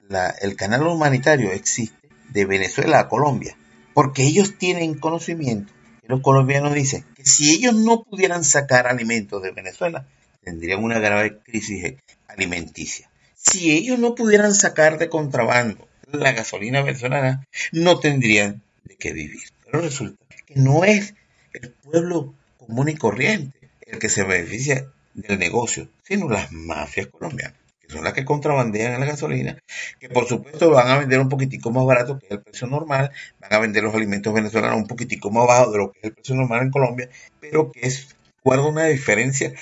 el canal humanitario existe de Venezuela a Colombia, porque ellos tienen conocimiento los colombianos dicen que si ellos no pudieran sacar alimentos de Venezuela, tendrían una grave crisis alimenticia. Si ellos no pudieran sacar de contrabando la gasolina venezolana, no tendrían de qué vivir. Pero resulta que no es el pueblo común y corriente el que se beneficia del negocio, sino las mafias colombianas son las que contrabandean la gasolina, que por supuesto van a vender un poquitico más barato que el precio normal, van a vender los alimentos venezolanos un poquitico más bajo de lo que es el precio normal en Colombia, pero que es, guarda una diferencia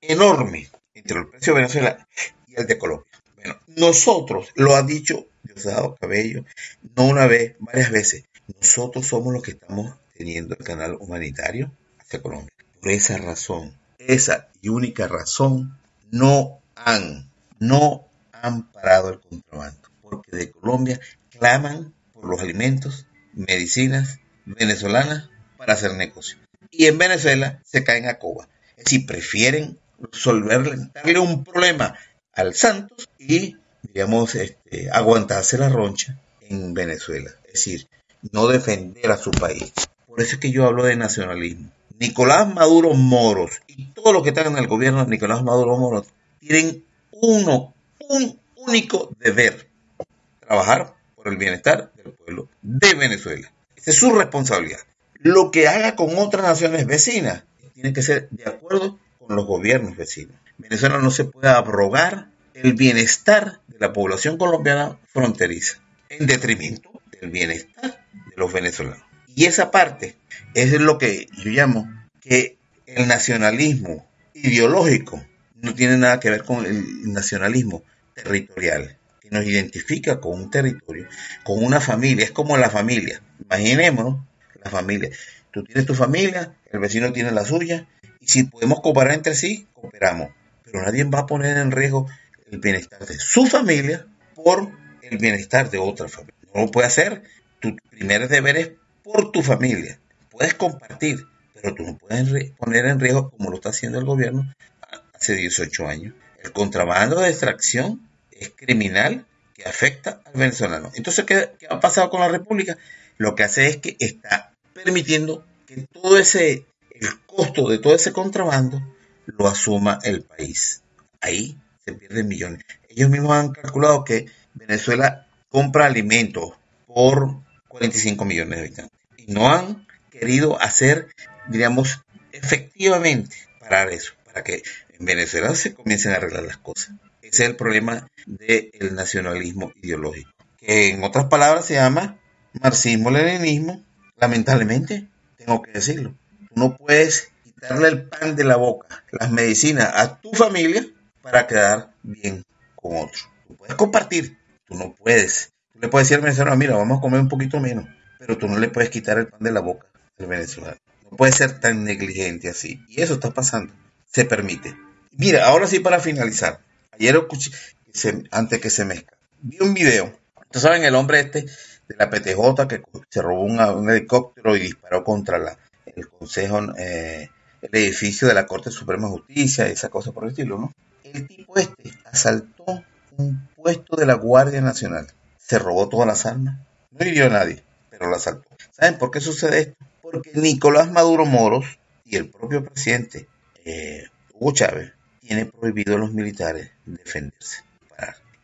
enorme entre el precio de Venezuela y el de Colombia. Bueno, nosotros, lo ha dicho Diosdado Cabello, no una vez, varias veces, nosotros somos los que estamos teniendo el canal humanitario hacia Colombia. Por esa razón, esa y única razón, no han no han parado el contrabando, porque de Colombia claman por los alimentos, medicinas venezolanas para hacer negocio. Y en Venezuela se caen a Cuba. Es decir, prefieren resolverle, darle un problema al Santos y, digamos, este, aguantarse la roncha en Venezuela. Es decir, no defender a su país. Por eso es que yo hablo de nacionalismo. Nicolás Maduro Moros y todos los que están en el gobierno de Nicolás Maduro Moros tienen uno, un único deber. Trabajar por el bienestar del pueblo de Venezuela. Es su responsabilidad. Lo que haga con otras naciones vecinas tiene que ser de acuerdo con los gobiernos vecinos. Venezuela no se puede abrogar el bienestar de la población colombiana fronteriza en detrimento del bienestar de los venezolanos. Y esa parte es lo que yo llamo que el nacionalismo ideológico no tiene nada que ver con el nacionalismo territorial, que nos identifica con un territorio, con una familia, es como la familia. Imaginémonos la familia. Tú tienes tu familia, el vecino tiene la suya, y si podemos cooperar entre sí, cooperamos. Pero nadie va a poner en riesgo el bienestar de su familia por el bienestar de otra familia. No lo puede hacer. Tu primer deber es por tu familia. Puedes compartir, pero tú no puedes poner en riesgo, como lo está haciendo el gobierno hace 18 años. El contrabando de extracción es criminal que afecta al venezolano. Entonces, ¿qué, ¿qué, ha pasado con la República? Lo que hace es que está permitiendo que todo ese, el costo de todo ese contrabando lo asuma el país. Ahí se pierden millones. Ellos mismos han calculado que Venezuela compra alimentos por 45 millones de habitantes. Y no han querido hacer, diríamos, efectivamente parar eso, para que Venezuela se comiencen a arreglar las cosas. Ese es el problema del nacionalismo ideológico, que en otras palabras se llama marxismo-leninismo. Lamentablemente, tengo que decirlo. No puedes quitarle el pan de la boca, las medicinas a tu familia para quedar bien con otro. Tú puedes compartir, tú no puedes. Tú le puedes decir al venezolano, mira, vamos a comer un poquito menos, pero tú no le puedes quitar el pan de la boca al venezolano. No puedes ser tan negligente así. Y eso está pasando. Se permite. Mira, ahora sí para finalizar. Ayer escuché, antes que se mezcla, vi un video. Ustedes saben el hombre este de la PTJ que se robó un helicóptero y disparó contra el Consejo, eh, el edificio de la Corte Suprema de Justicia y esa cosa por el estilo, ¿no? El tipo este asaltó un puesto de la Guardia Nacional. Se robó todas las armas. No hirió a nadie, pero la asaltó. ¿Saben por qué sucede esto? Porque Nicolás Maduro Moros y el propio presidente eh, Hugo Chávez tiene prohibido a los militares defenderse.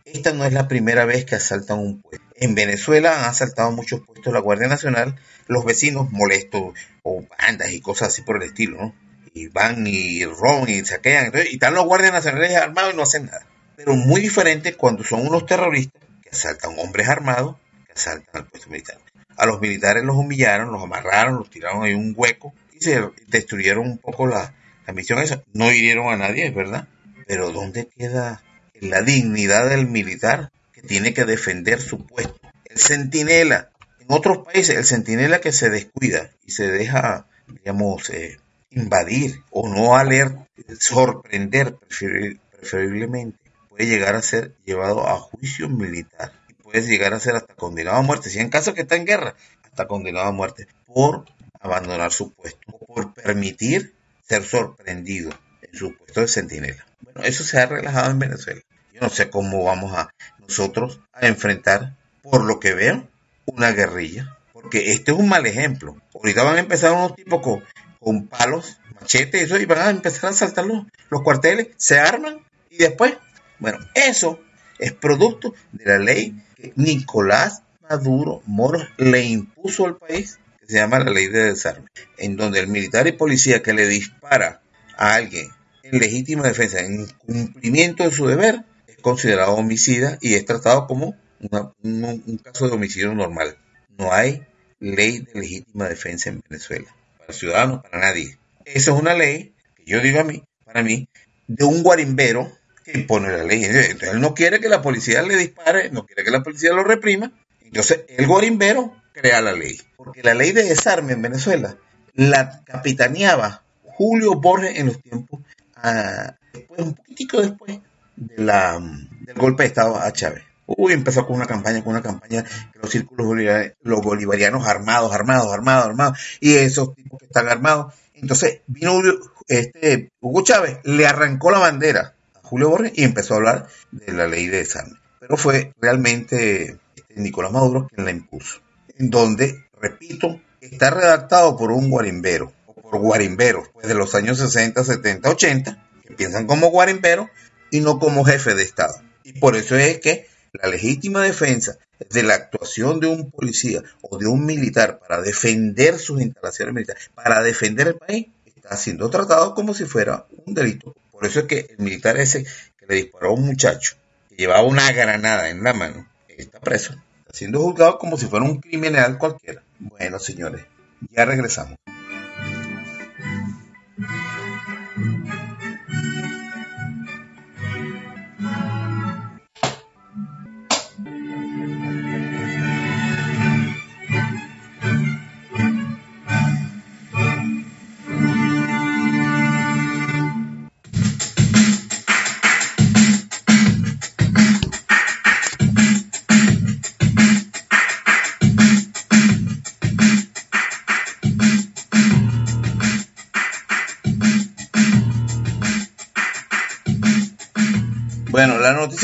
Esta no es la primera vez que asaltan un puesto. En Venezuela han asaltado muchos puestos la Guardia Nacional, los vecinos molestos o bandas y cosas así por el estilo, ¿no? Y van y roban y saquean. y están los guardias nacionales armados y no hacen nada. Pero muy diferente cuando son unos terroristas que asaltan hombres armados, que asaltan al puesto militar. A los militares los humillaron, los amarraron, los tiraron ahí un hueco y se destruyeron un poco la, la misión esa. No hirieron a nadie, es verdad. Pero ¿dónde queda la dignidad del militar que tiene que defender su puesto? El centinela. En otros países, el centinela que se descuida y se deja, digamos, eh, invadir o no alertar, sorprender preferiblemente, puede llegar a ser llevado a juicio militar y puede llegar a ser hasta condenado a muerte. Si en caso que está en guerra, hasta condenado a muerte por abandonar su puesto o por permitir ser sorprendido en su puesto de centinela. Bueno, eso se ha relajado en Venezuela. Yo no sé cómo vamos a nosotros a enfrentar, por lo que veo, una guerrilla. Porque este es un mal ejemplo. Ahorita van a empezar unos tipos con, palos, machetes, eso, y van a empezar a saltar los cuarteles, se arman y después, bueno, eso es producto de la ley que Nicolás Maduro Moros le impuso al país se llama la ley de desarme, en donde el militar y policía que le dispara a alguien en legítima defensa, en cumplimiento de su deber, es considerado homicida y es tratado como un, caso de homicidio normal. No hay ley de legítima defensa en Venezuela, para ciudadanos, para nadie. Esa es una ley que yo digo a mí, para mí, de un guarimbero que impone la ley. Entonces, él no quiere que la policía le dispare, no quiere que la policía lo reprima. Entonces, el guarimbero crea la ley. Porque la ley de desarme en Venezuela la capitaneaba Julio Borges en los tiempos, ah, después, un poquitico después de la, del golpe de Estado a Chávez. Uy, empezó con una campaña, con una campaña, los círculos bolivarianos, los bolivarianos armados, armados, armados, armados, y esos tipos que están armados. Entonces vino este, Hugo Chávez, le arrancó la bandera a Julio Borges y empezó a hablar de la ley de desarme. Pero fue realmente este, Nicolás Maduro quien la impuso. En donde, repito, está redactado por un guarimbero, o por guarimberos, pues de los años 60, 70, 80, que piensan como guarimberos y no como jefe de Estado. Y por eso es que la legítima defensa de la actuación de un policía o de un militar para defender sus instalaciones militares, para defender el país, está siendo tratado como si fuera un delito. Por eso es que el militar ese que le disparó a un muchacho que llevaba una granada en la mano, está preso. Siendo juzgado como si fuera un criminal cualquiera. Bueno, señores, ya regresamos.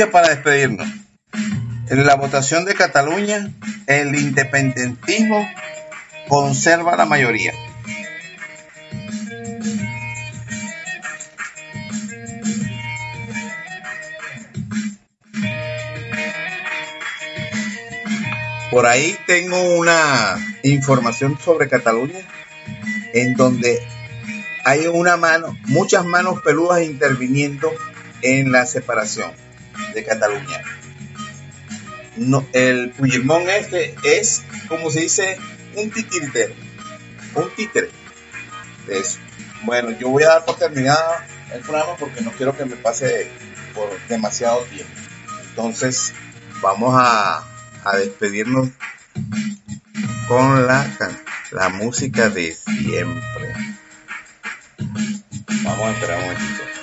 Para despedirnos. En la votación de Cataluña, el independentismo conserva la mayoría. Por ahí tengo una información sobre Cataluña en donde hay una mano, muchas manos peludas interviniendo en la separación de Cataluña. El Puigdemont este es, como se dice, un titiritero, un títere. Bueno, yo voy a dar por terminado el programa porque no quiero que me pase por demasiado tiempo. Entonces, vamos a, a despedirnos con la, la música de siempre. Vamos a esperar un momentito.